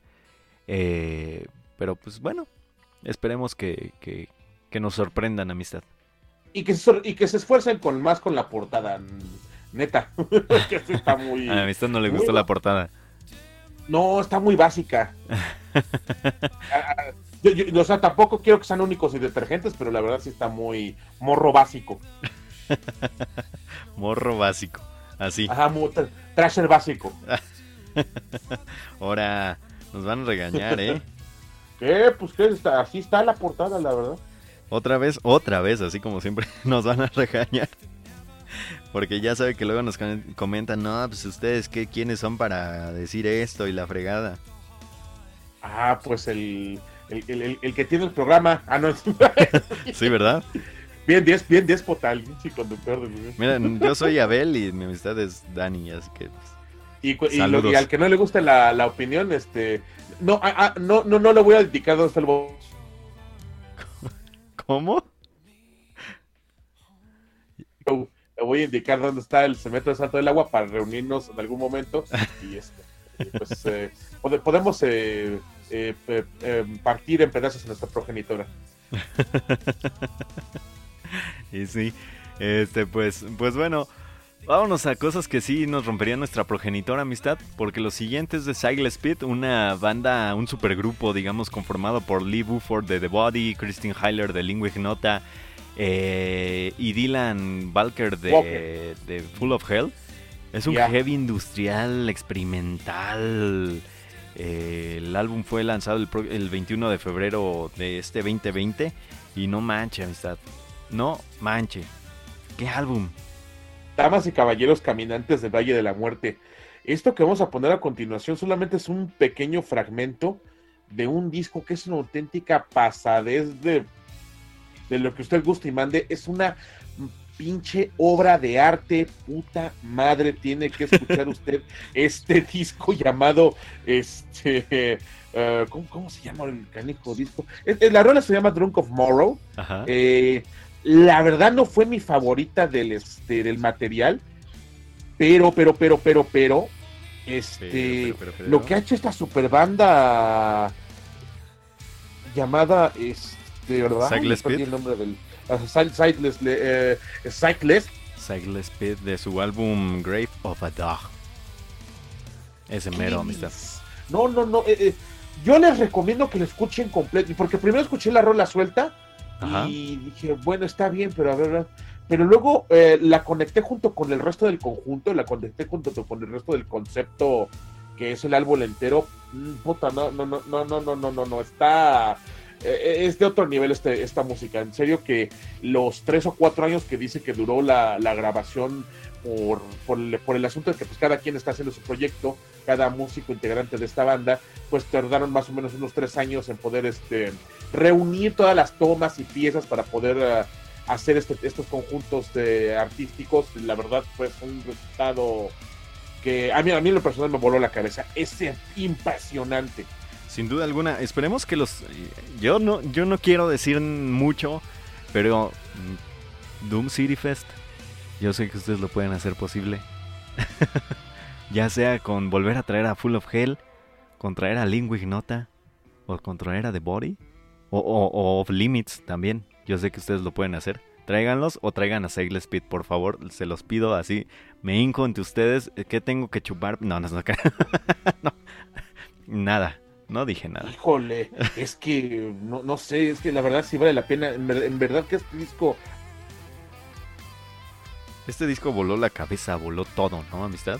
Eh, pero pues bueno, esperemos que, que- que nos sorprendan, amistad. Y que, se, y que se esfuercen con más con la portada, neta. que está muy... A amistad no le muy gustó la portada. No, está muy básica. Ah, yo- yo- o sea, tampoco quiero que sean únicos y detergentes, pero la verdad sí está muy morro básico. Morro básico. Así. Ajá, muy trasher básico. Ahora nos van a regañar, ¿eh? ¿Qué? Pues que está, así está la portada, la verdad. Otra vez, otra vez, así como siempre, nos van a regañar. Porque ya sabe que luego nos comentan, no, pues ustedes, ¿qué, ¿quiénes son para decir esto y la fregada? Ah, pues el, el, el- que tiene el programa. Ah, no. Sí, ¿verdad? bien, des, bien déspota, el pinche conductor. Mira, yo soy Abel y mi amistad es Dani, así que... pues, Y, y, lo- y al que no le guste la, la opinión, este. No, ah, ah, no, no, no le voy a indicar dónde está el ¿Cómo? Le voy a indicar dónde está el cemento de Salto del Agua para reunirnos en algún momento. Y este, pues eh, pode- podemos eh, eh, eh, eh, partir en pedazos a nuestra progenitora. Y sí, este, pues, pues bueno, vámonos a cosas que sí nos romperían nuestra progenitora amistad, porque los siguientes de Cycle Speed, una banda, un supergrupo, digamos, conformado por Lee Buford de The Body, Christine Heiler de Lingua Ignota eh, y Dylan Balker de, Full of Hell. Es un heavy industrial experimental. Eh, el álbum fue lanzado el, el 21 de febrero de este 2020 y no manche, amistad. No manche. ¿Qué álbum? Damas y caballeros caminantes del Valle de la Muerte. Esto que vamos a poner a continuación solamente es un pequeño fragmento de un disco que es una auténtica pasadez de, de lo que usted guste y mande. Es una pinche obra de arte, puta madre, tiene que escuchar usted este disco llamado, este, eh, ¿cómo, cómo se llama el canijo disco? La rola se llama Drunk of Morrow. Ajá. Eh, la verdad no fue mi favorita del, este, del material, pero, pero, pero, pero, pero, este, Pero, pero, lo que ha hecho esta super banda llamada, este, ¿verdad? El nombre del, ah, Cy- Cyclist, eh, Cyclist, de su álbum Grave of a Dog. Ese mero, amistad. No, no, no. eh, eh, yo les recomiendo que lo escuchen completo. Porque primero escuché la rola suelta Y dije, bueno, está bien, pero a ver. Pero luego eh, la conecté junto con el resto del conjunto, la conecté junto con el resto del concepto que es el álbum entero. Mm, Puta, no, no, no, no, no, no, no, no, no. Está. eh, es de otro nivel este, esta música. En serio que los tres o cuatro años que dice que duró la, la grabación por, el, asunto de que pues cada quien está haciendo su proyecto, cada músico integrante de esta banda, pues tardaron más o menos unos tres años en poder este, reunir todas las tomas y piezas para poder eh, hacer este, estos conjuntos de artísticos. La verdad fue un resultado que a mí, a mí lo personal me voló la cabeza. Es impresionante. Sin duda alguna, esperemos que los. Yo no, yo no quiero decir mucho, pero. mm, Doom City Fest. Yo sé que ustedes lo pueden hacer posible. ya sea con volver a traer a Full of Hell, con traer a Lingua Ignota, o con traer a The Body, o, o- o Off Limits también. Yo sé que ustedes lo pueden hacer. Tráiganlos o traigan a Sail Speed, por favor. Se los pido así. Me hinco ante ustedes. ¿Qué tengo que chupar? No, no, no. no. Nada. No dije nada. Híjole, es que no, no sé, es que la verdad sí vale la pena. En verdad que este disco, Este disco voló la cabeza, voló todo, ¿no, amistad?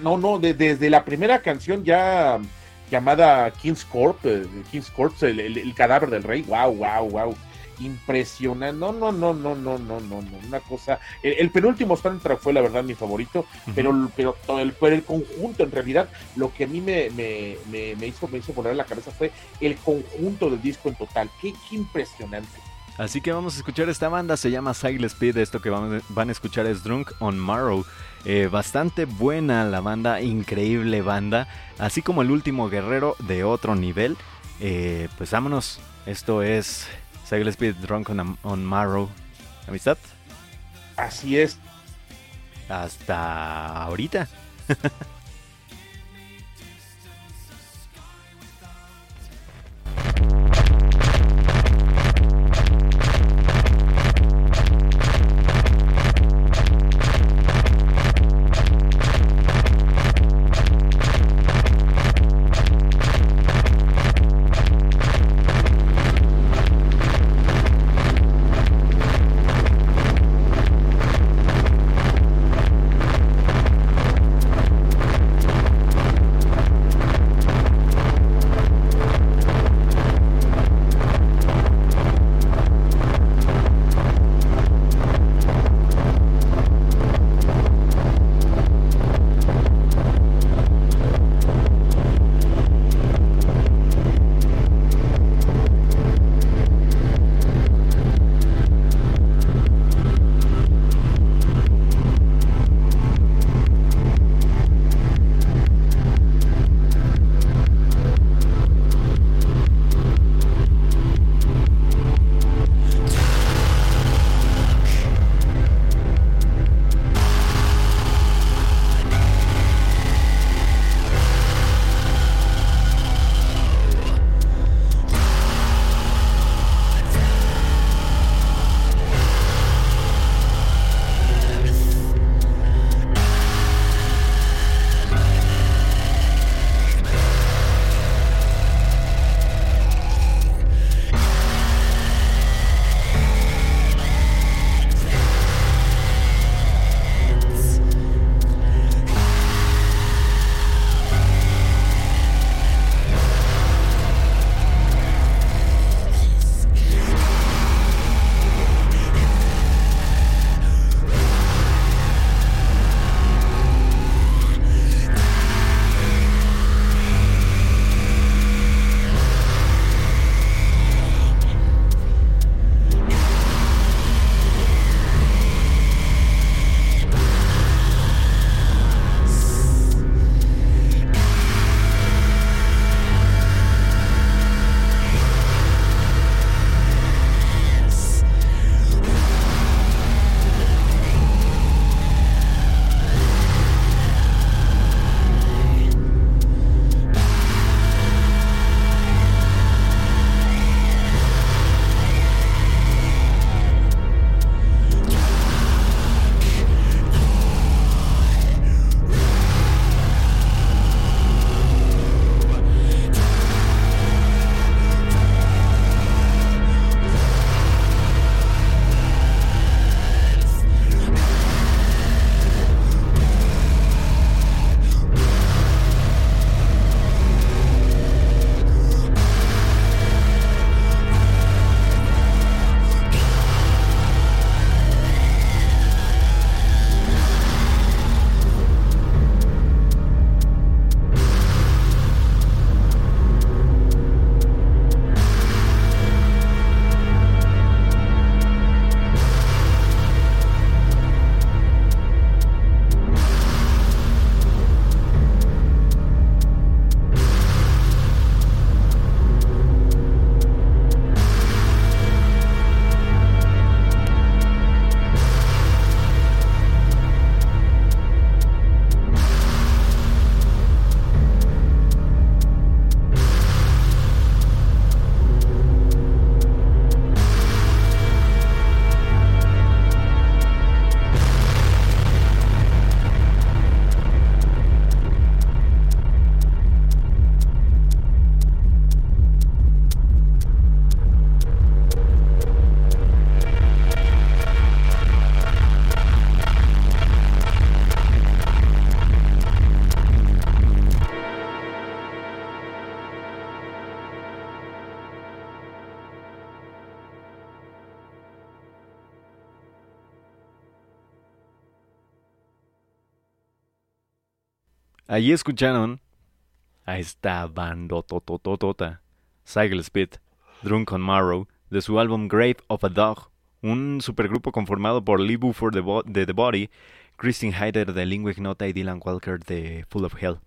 no, no, de- desde la primera canción ya llamada King's Corp, eh, King's Corpse, el, el- el cadáver del rey, wow, wow, wow. Impresionante, no, no, no, no, no, no, no, no, una cosa. El, el penúltimo soundtrack fue la verdad mi favorito, pero, pero todo el, pero el conjunto, en realidad, lo que a mí me, me, me, me hizo, me hizo la cabeza fue el conjunto del disco en total. Qué, qué impresionante. Así que vamos a escuchar esta banda, se llama Silent Speed, esto que van, a escuchar es Drunk on Marrow. Eh, bastante buena la banda, increíble banda, así como el último guerrero de otro nivel. Eh, pues vámonos, esto es Silent Speed, Drunk on, on Marrow. ¿Amistad? Así es. Hasta ahorita. Allí escucharon a esta bandotototota, Cycle Speed, Drunk on Marrow, de su álbum Grave of a Dog, un supergrupo conformado por Lee Buford de, The Body, Christine Hyder de Lingua Ignota y Dylan Walker de Full of Hell.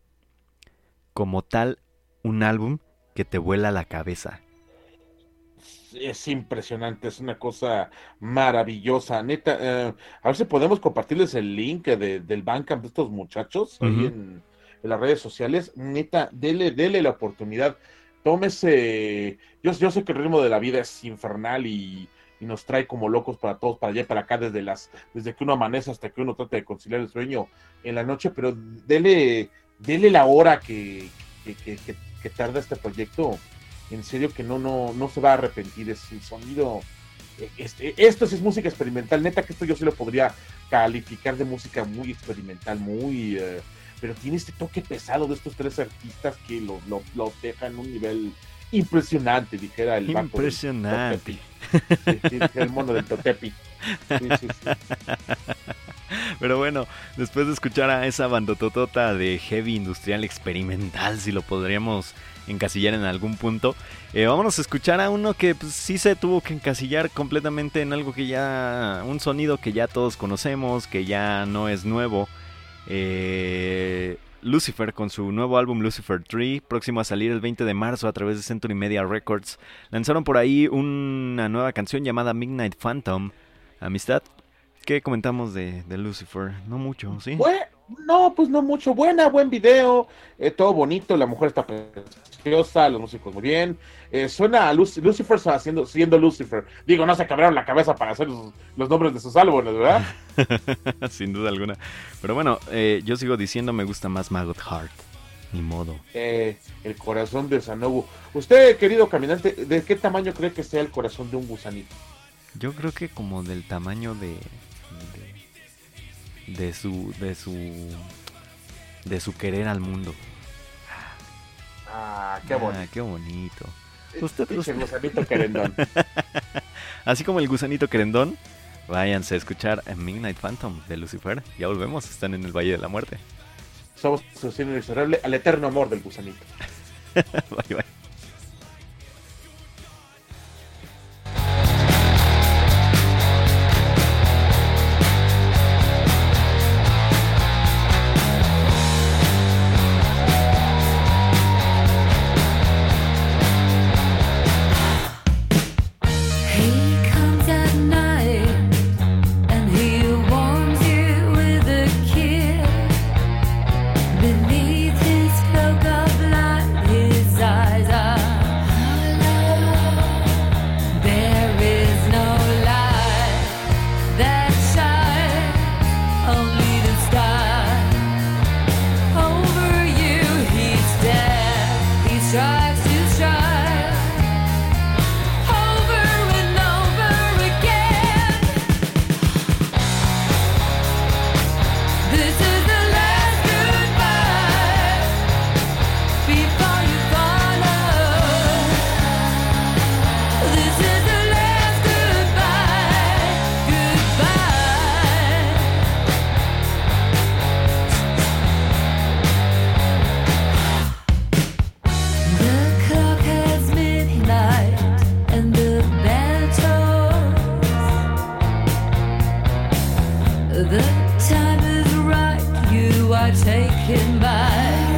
Como tal, un álbum que te vuela la cabeza. Es impresionante, es una cosa maravillosa. Neta, eh, a ver si podemos compartirles el link de- del Bandcamp de estos muchachos ahí Ujú. en, en las redes sociales. Neta, dele, dele la oportunidad. Tómese. Yo, yo sé que el ritmo de la vida es infernal y, nos trae como locos para todos, para allá y para acá, desde las, desde que uno amanece hasta que uno trata de conciliar el sueño en la noche, pero dele, dele la hora que, que, que- que- que tarda este proyecto en serio que no, no, no se va a arrepentir, es el sonido, eh, este, esto sí es música experimental, neta que esto yo sí lo podría calificar de música muy experimental, muy, eh, pero tiene este toque pesado de estos tres artistas que lo, lo, lo dejan en un nivel impresionante, dijera el del Impresionante. Totepi. Sí, sí, el mono del Totepi. Sí. Pero bueno, después de escuchar a esa bandototota de heavy industrial experimental, si lo podríamos encasillar en algún punto, eh, vámonos a escuchar a uno que pues, sí se tuvo que encasillar completamente en algo que ya, un sonido que ya todos conocemos, que ya no es nuevo. Eh, Lucifer con su nuevo álbum Lucifer 3, próximo a salir el 20 de marzo a través de Century Media Records. Lanzaron por ahí una nueva canción llamada Midnight Phantom. Amistad, ¿qué comentamos de, Lucifer? No mucho, ¿sí? No, pues no mucho. Buena, buen video, eh, todo bonito, la mujer está los músicos muy bien. Eh, suena a Luc- Lucifer siendo Lucifer. Digo, no se quebraron la cabeza para hacer los, los nombres de sus álbumes, ¿verdad? Sin duda alguna. Pero bueno, eh, yo sigo diciendo me gusta más Maggot Heart. Ni modo. Eh, el corazón de Sanobu. Usted, querido caminante, ¿de qué tamaño cree que sea el corazón de un gusanito? Yo creo que como del tamaño de. de, de su. de su. de su querer al mundo. Ah, qué bonito. Ah, qué bonito. Eh, usted- pinche usted- gusanito querendón. Así como el gusanito querendón, váyanse a escuchar Midnight Phantom de Lucifer. Ya volvemos, están en el Valle de la Muerte. Somos su inexorable al eterno amor del gusanito. bye bye. The time is right, you are taken by.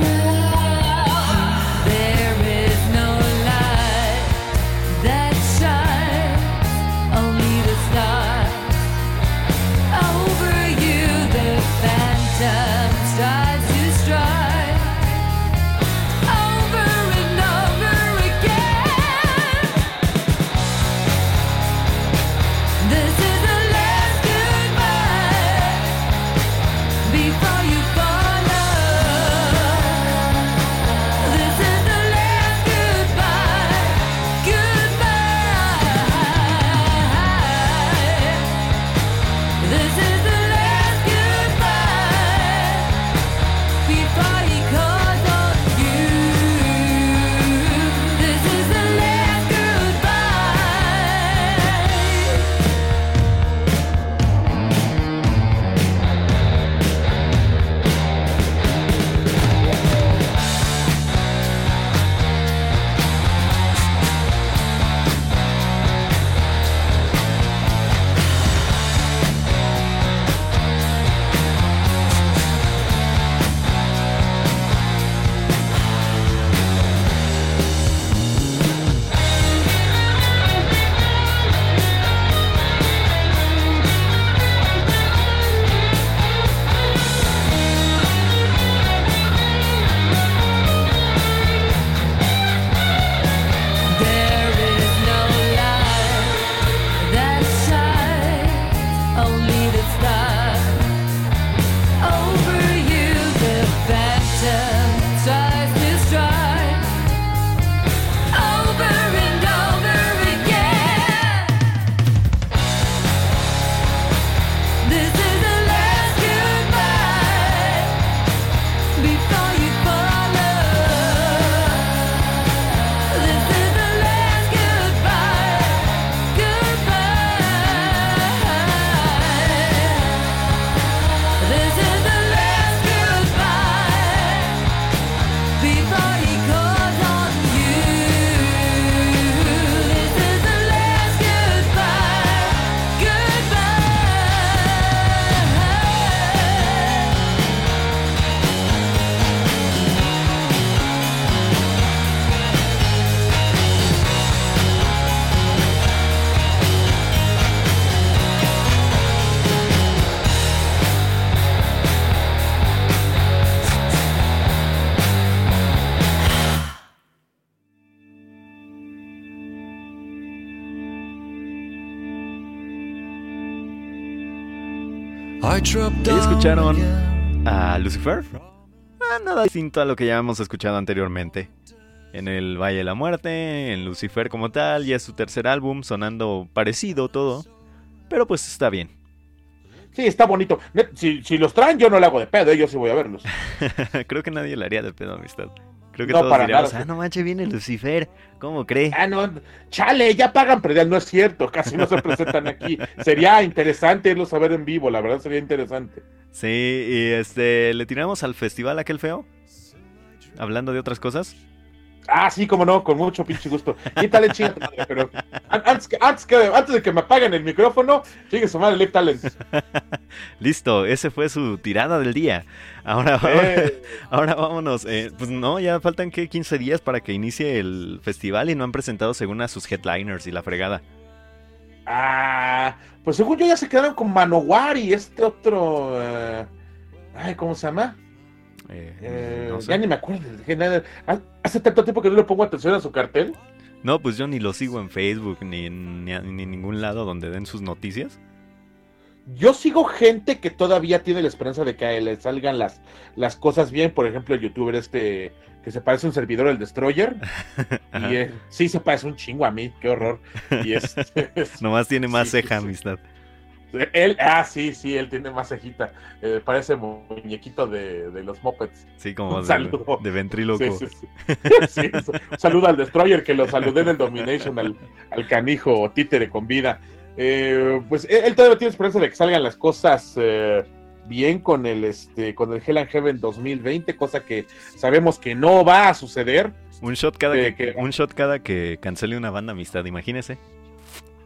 I dropped ¿Ya down escucharon a Lucifer? Ah, nada distinto a lo que ya hemos escuchado anteriormente. En el Valle de la Muerte, en Lucifer como tal, ya es su tercer álbum, sonando parecido todo. Pero pues está bien. Sí, está bonito. Si, si los traen, yo no le hago de pedo, yo sí voy a verlos. Creo que nadie le haría de pedo amistad. Creo que No, todos para diríamos, nada. ah, no manches, viene Lucifer. ¿Cómo cree? Ah, no, chale, ya pagan predial, no es cierto, casi no se presentan aquí. Sería interesante irlos a ver en vivo, la verdad sería interesante. Sí, y este, ¿le tiramos al festival aquel feo? Hablando de otras cosas. Ah, sí, como no, con mucho pinche gusto. Tal chinga tu madre, pero an- antes, que- antes, que, antes de que me apaguen el micrófono, sigue su madre Live Talent. Listo, ese fue su tirada del día. Ahora, ahora, Eh, ahora vámonos. eh, pues no, ya faltan que 15 días para que inicie el festival y no han presentado según a sus headliners y la fregada. ah, pues según yo ya se quedaron con Manowar y este otro. eh, ay, ¿cómo se llama? Eh, Eh, Ya ni me acuerdo. nada. Hace tanto tiempo que no le pongo atención a su cartel. No, pues yo ni lo sigo en Facebook ni en, ni ningún lado donde den sus noticias. Yo sigo gente que todavía tiene la esperanza de que le salgan las, las cosas bien. Por ejemplo, el youtuber este que se parece a un servidor, el Destroyer. Y eh, sí se parece un chingo a mí, qué horror. Y Nomás tiene más sí, ceja, sí. amistad. Él, ah, sí, sí, él tiene más cejita. Eh, parece muñequito de, de los Muppets. Sí, como de, saludo. de ventríloco. Sí, sí, sí. Sí, un saludo al Destroyer que lo saludé en el Domination, al, al canijo títere con vida. Eh, pues él, él todavía tiene esperanza de que salgan las cosas eh, bien con el este con el Hell and Heaven 2020, cosa que sabemos que no va a suceder. Un shot cada que- un shot cada que cancele una banda amistad, imagínese.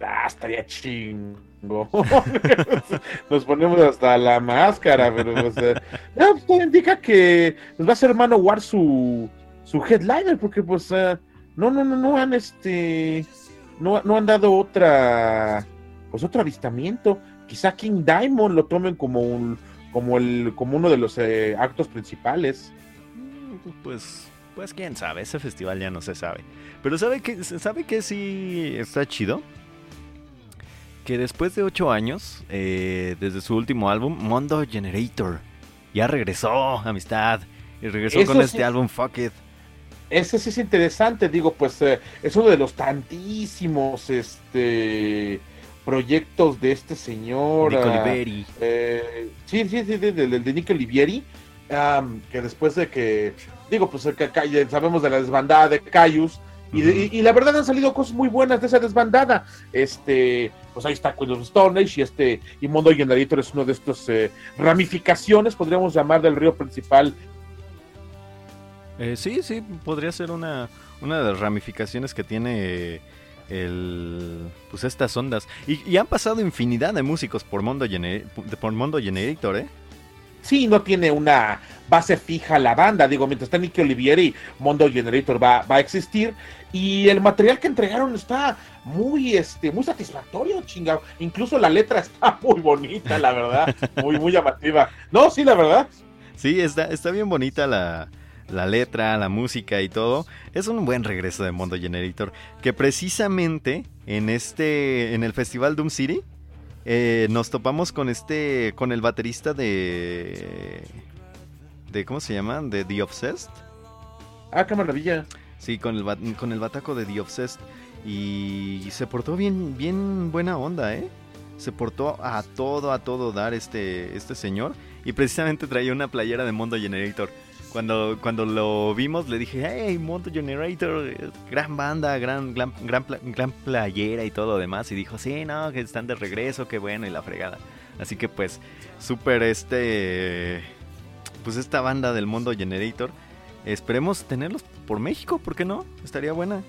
Ah, estaría chingo. Nos ponemos hasta la máscara, pero eh, no, pues, indica que nos va a ser Manowar su su headliner, porque pues eh, no, no, no, no han este no, no han dado otra pues otro avistamiento. Quizá King Diamond lo tomen como un como el como uno de los eh, actos principales. Pues, pues quién sabe, ese festival ya no se sabe. Pero sabe que, sabe que sí está chido. Que después de ocho años, eh, desde su último álbum, Mondo Generator, ya regresó, amistad. Y regresó Eso con sí. este álbum Fuck It. Ese sí es interesante, digo, pues eh, es uno de los tantísimos este proyectos de este señor. Nico ah, Liberi. eh, sí, sí, sí, del de, de, de Nico Livieri, que después de que, digo, pues que- sabemos de la desbandada de Cayus, y, de- y- la verdad han salido cosas muy buenas de esa desbandada. Este, pues ahí está Queen of Stone Age y este, y Generator es uno de estos eh, ramificaciones, podríamos llamar, del río principal Eh, sí, sí, podría ser una, una de las ramificaciones que tiene el, pues estas ondas. Y, han pasado infinidad de músicos por Mondo, Gener- por Mondo Generator, ¿eh? Sí, no tiene una base fija la banda. Digo, mientras está Nicky Olivieri, Mondo Generator va, va a existir. Y el material que entregaron está muy, este, muy satisfactorio, chingado. Incluso la letra está muy bonita, la verdad. Muy, muy llamativa. No, sí, la verdad. Sí, está, está bien bonita la, la letra, la música y todo. Es un buen regreso de Mondo Generator. Que precisamente en este. en el festival Doom City. Eh, nos topamos con este, con el baterista de, de ¿cómo se llama? De The Obsessed. Ah, qué maravilla. Sí, con el, con el bataco de The Obsessed. Y se portó bien, bien buena onda, ¿eh? Se portó a todo, a todo dar este, este señor. Y precisamente traía una playera de Mondo Generator. Cuando, cuando lo vimos le dije, hey, Mondo Generator, gran banda, gran, gran, gran, gran playera y todo lo demás. Y dijo, sí, no, que están de regreso, qué bueno, y la fregada. Así que pues, súper este... Pues esta banda del Mondo Generator. Esperemos tenerlos por México, ¿por qué no? Estaría buena.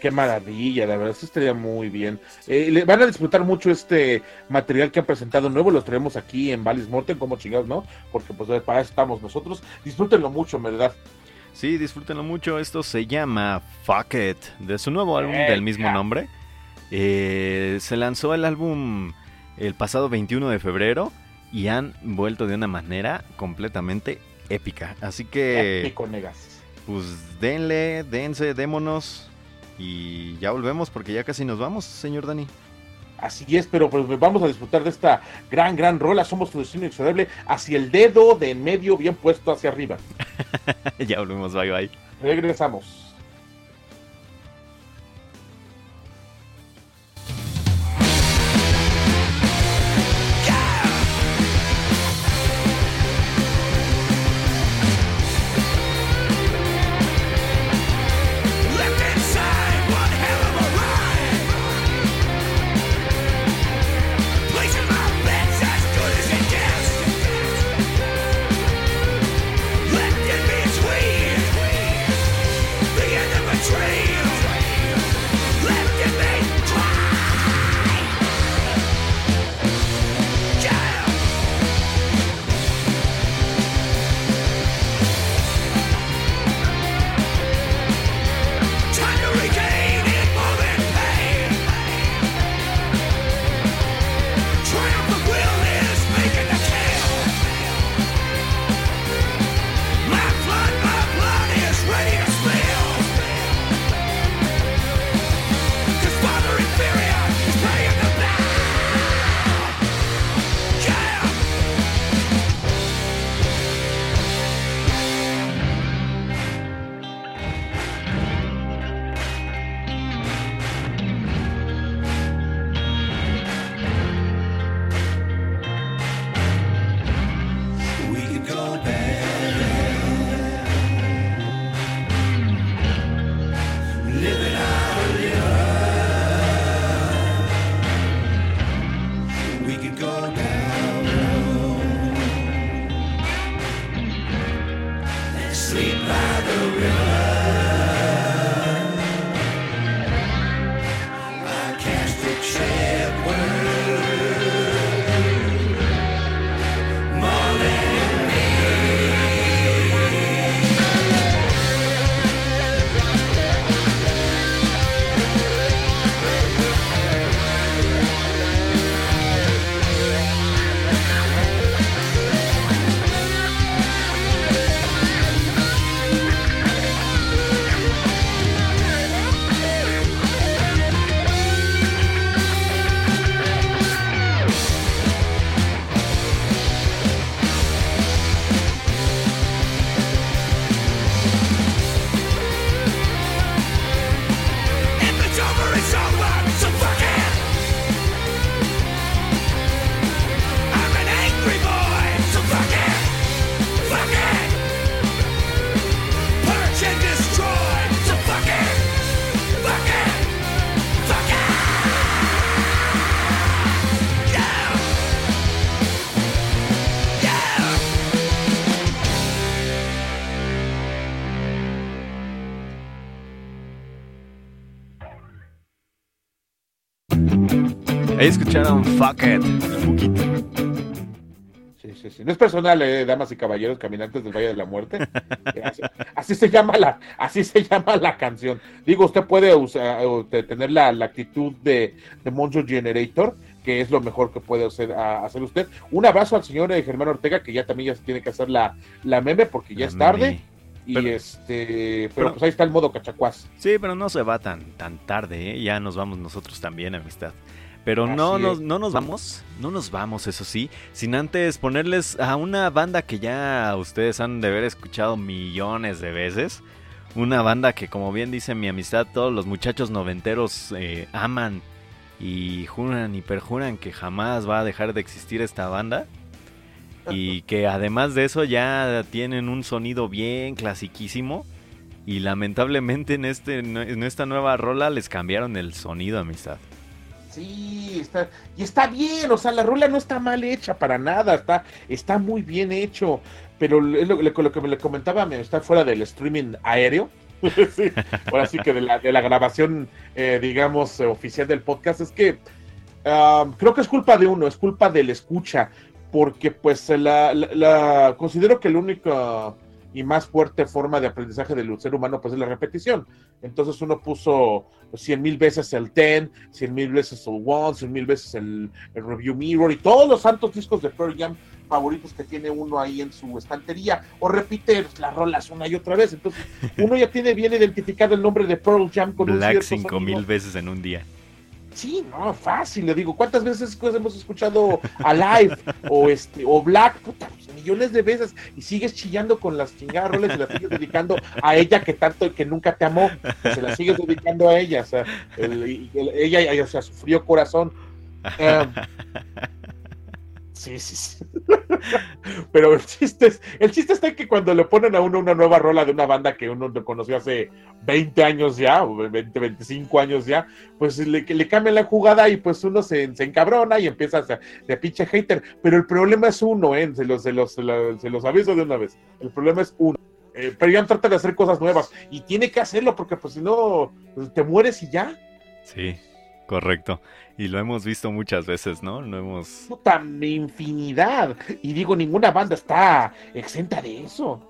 Qué maravilla, la verdad, eso estaría muy bien. Eh, le van a disfrutar mucho este material que han presentado nuevo, los traemos aquí en Valis Morten, como chingados, ¿no? Porque pues para eso estamos nosotros. Disfrútenlo mucho, ¿verdad? Sí, disfrútenlo mucho. Esto se llama Fuck It, de su nuevo álbum del mismo nombre. Eh, se lanzó el álbum el pasado 21 de febrero y han vuelto de una manera completamente épica. Así que, Épico, negas. pues denle, dense, démonos y ya volvemos porque ya casi nos vamos, señor Dani. Así es, pero pues vamos a disfrutar de esta gran, gran rola. Somos tu destino inexorable hacia el dedo de en medio bien puesto hacia arriba. ya volvemos, bye bye. Regresamos. Escucharon Fuck It. Fuck It. Sí, sí, sí. No es personal, eh, damas y caballeros, caminantes del Valle de la Muerte. Así, así se llama la, así se llama la canción. Digo, usted puede usar, tener la, la actitud de, de Monzo Generator, que es lo mejor que puede hacer, a- hacer usted. Un abrazo al señor eh, Germán Ortega, que ya también ya se tiene que hacer la, la meme, porque ya La es tarde. meme. Y Pero- este, pero, pero- pues ahí está el modo cachacuás. Sí, pero no se va tan, tan tarde, ¿eh? ya nos vamos nosotros también, amistad. Pero no nos, no nos vamos, no nos vamos, eso sí, sin antes ponerles a una banda que ya ustedes han de haber escuchado millones de veces. Una banda que, como bien dice mi amistad, todos los muchachos noventeros eh, aman y juran y perjuran que jamás va a dejar de existir esta banda. Y que además de eso ya tienen un sonido bien clasiquísimo. Y lamentablemente en, este, en esta nueva rola les cambiaron el sonido, amistad. Sí, está, y está bien, o sea, la rola no está mal hecha para nada, está, está muy bien hecho, pero lo, lo- que me le comentaba, me está fuera del streaming aéreo, sí, ahora sí que de la, de la grabación, eh, digamos, oficial del podcast, es que ah, creo que es culpa de uno, es culpa del escucha, porque pues la, la- considero que la única y más fuerte forma de aprendizaje del ser humano pues es la repetición. Entonces uno puso cien mil veces el Ten, cien mil veces el One, cien mil veces el, el Review Mirror y todos los santos discos de Pearl Jam favoritos que tiene uno ahí en su estantería o repite las rolas una y otra vez. Entonces uno ya tiene bien identificado el nombre de Pearl Jam con un Black cierto cinco mil veces en un día. Sí, no, fácil, le digo, ¿cuántas veces hemos escuchado Alive o este o Black? Puta, pues, millones de veces y sigues chillando con las chingadas rolas y las sigues dedicando a ella que tanto que nunca te amó, se las sigues dedicando a ella, o sea, el- y- el- ella, o sea, su frío corazón. Em, sí, sí, sí. Pero el chiste es, el chiste está en que cuando le ponen a uno una nueva rola de una banda que uno no conoció hace 20 años ya, o 20, 25 años ya, pues le, le cambian la jugada y pues uno se, se encabrona y empieza a ser pinche hater. Pero el problema es uno, ¿eh? Se los, se los, se los, se los aviso de una vez. El problema es uno. Eh, pero ya trata de hacer cosas nuevas y tiene que hacerlo porque pues si no, pues, te mueres y ya. Sí, correcto. Y lo hemos visto muchas veces, ¿no? Lo hemos... Puta infinidad. Y digo, ninguna banda está exenta de eso.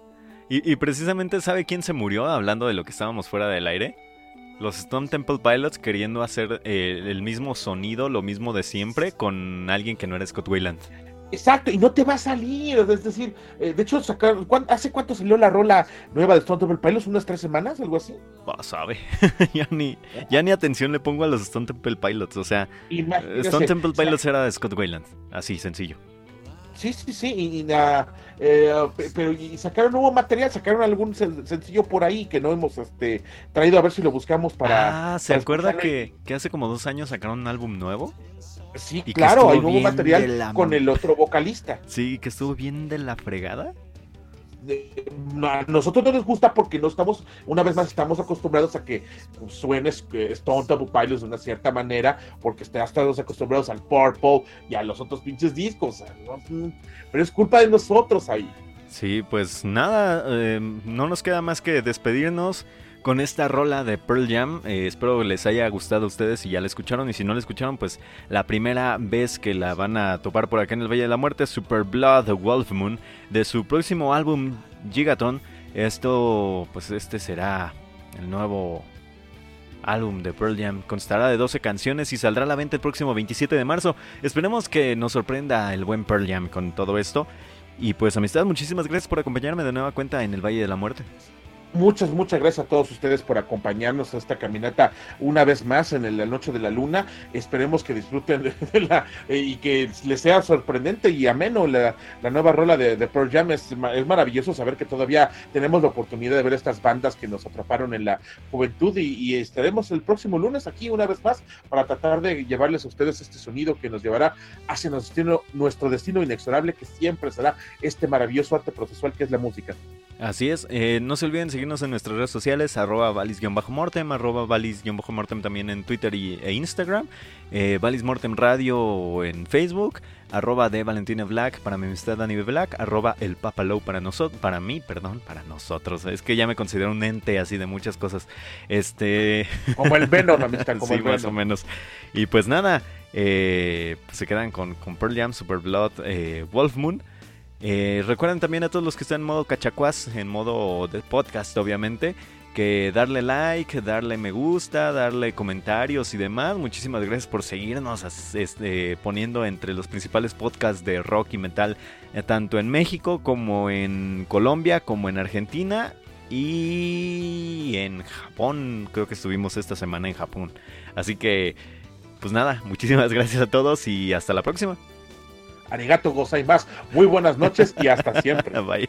Y, y precisamente, ¿sabe quién se murió hablando de lo que estábamos fuera del aire? Los Stone Temple Pilots queriendo hacer eh, el mismo sonido, lo mismo de siempre, con alguien que no era Scott Weiland. Exacto, y no te va a salir. Es decir, eh, de hecho, sacar, ¿cuán- ¿hace cuánto salió la rola nueva de Stone Temple Pilots? ¿Unas tres semanas? ¿Algo así? Ah, sabe. ya, ni, ya ni atención le pongo a los Stone Temple Pilots. O sea, Imagínese, Stone Temple o sea, Pilots era de Scott Weiland. Así, sencillo. Sí, sí, sí, y, y, eh, pe- pero y sacaron nuevo material, sacaron algún sen- sencillo por ahí que no hemos este, traído a ver si lo buscamos para... ah, ¿se acuerda que, que hace como dos años sacaron un álbum nuevo? Sí, claro, hay nuevo material la- con el otro vocalista. Sí, que estuvo bien de la fregada. A nosotros no nos gusta porque no estamos, una vez más, estamos acostumbrados a que suene eh, Stone Temple Pilots de una cierta manera, porque estamos acostumbrados al Purple y a los otros pinches discos. ¿no? Pero es culpa de nosotros ahí. Sí, pues nada, eh, no nos queda más que despedirnos con esta rola de Pearl Jam. Eh, espero les haya gustado a ustedes si ya la escucharon y si no la escucharon, pues la primera vez que la van a topar por acá en el Valle de la Muerte, Super Blood Wolf Moon, de su próximo álbum Gigaton. Esto, pues este será el nuevo álbum de Pearl Jam. Constará de 12 canciones y saldrá a la venta el próximo 27 de marzo. Esperemos que nos sorprenda el buen Pearl Jam con todo esto. Y pues amistad, muchísimas gracias por acompañarme de nueva cuenta en el Valle de la Muerte. Muchas, muchas gracias a todos ustedes por acompañarnos a esta caminata una vez más en la Noche de la Luna. Esperemos que disfruten de, la y que les sea sorprendente y ameno la, la nueva rola de, de Pearl Jam. Es, ma- es maravilloso saber que todavía tenemos la oportunidad de ver estas bandas que nos atraparon en la juventud y, y estaremos el próximo lunes aquí una vez más para tratar de llevarles a ustedes este sonido que nos llevará hacia nuestro destino, nuestro destino inexorable que siempre será este maravilloso arte procesual que es la música. Así es, eh, no se olviden seguirnos en nuestras redes sociales, arroba valis-mortem, arroba valis-mortem también en Twitter y, e Instagram, eh, Valis Mortem Radio en Facebook, arroba de Valentina Black para mi amistad Dani. Black, arroba el Papalow para nosotros, para mí, perdón, para nosotros, es que ya me considero un ente así de muchas cosas, este... Como el Venom, amistad, como sí, el más o menos. Y pues nada, eh, pues se quedan con, con Pearl Jam, Super Blood, eh, Wolf Moon. Eh, recuerden también a todos los que están en modo cachacuás, en modo de podcast obviamente, que darle like, darle me gusta, darle comentarios y demás. Muchísimas gracias por seguirnos este, poniendo entre los principales podcasts de rock y metal, eh, tanto en México como en Colombia, como en Argentina y en Japón. Creo que estuvimos esta semana en Japón. Así que pues nada, muchísimas gracias a todos y hasta la próxima. Arigato gozaimasu. Muy buenas noches y hasta siempre. Bye.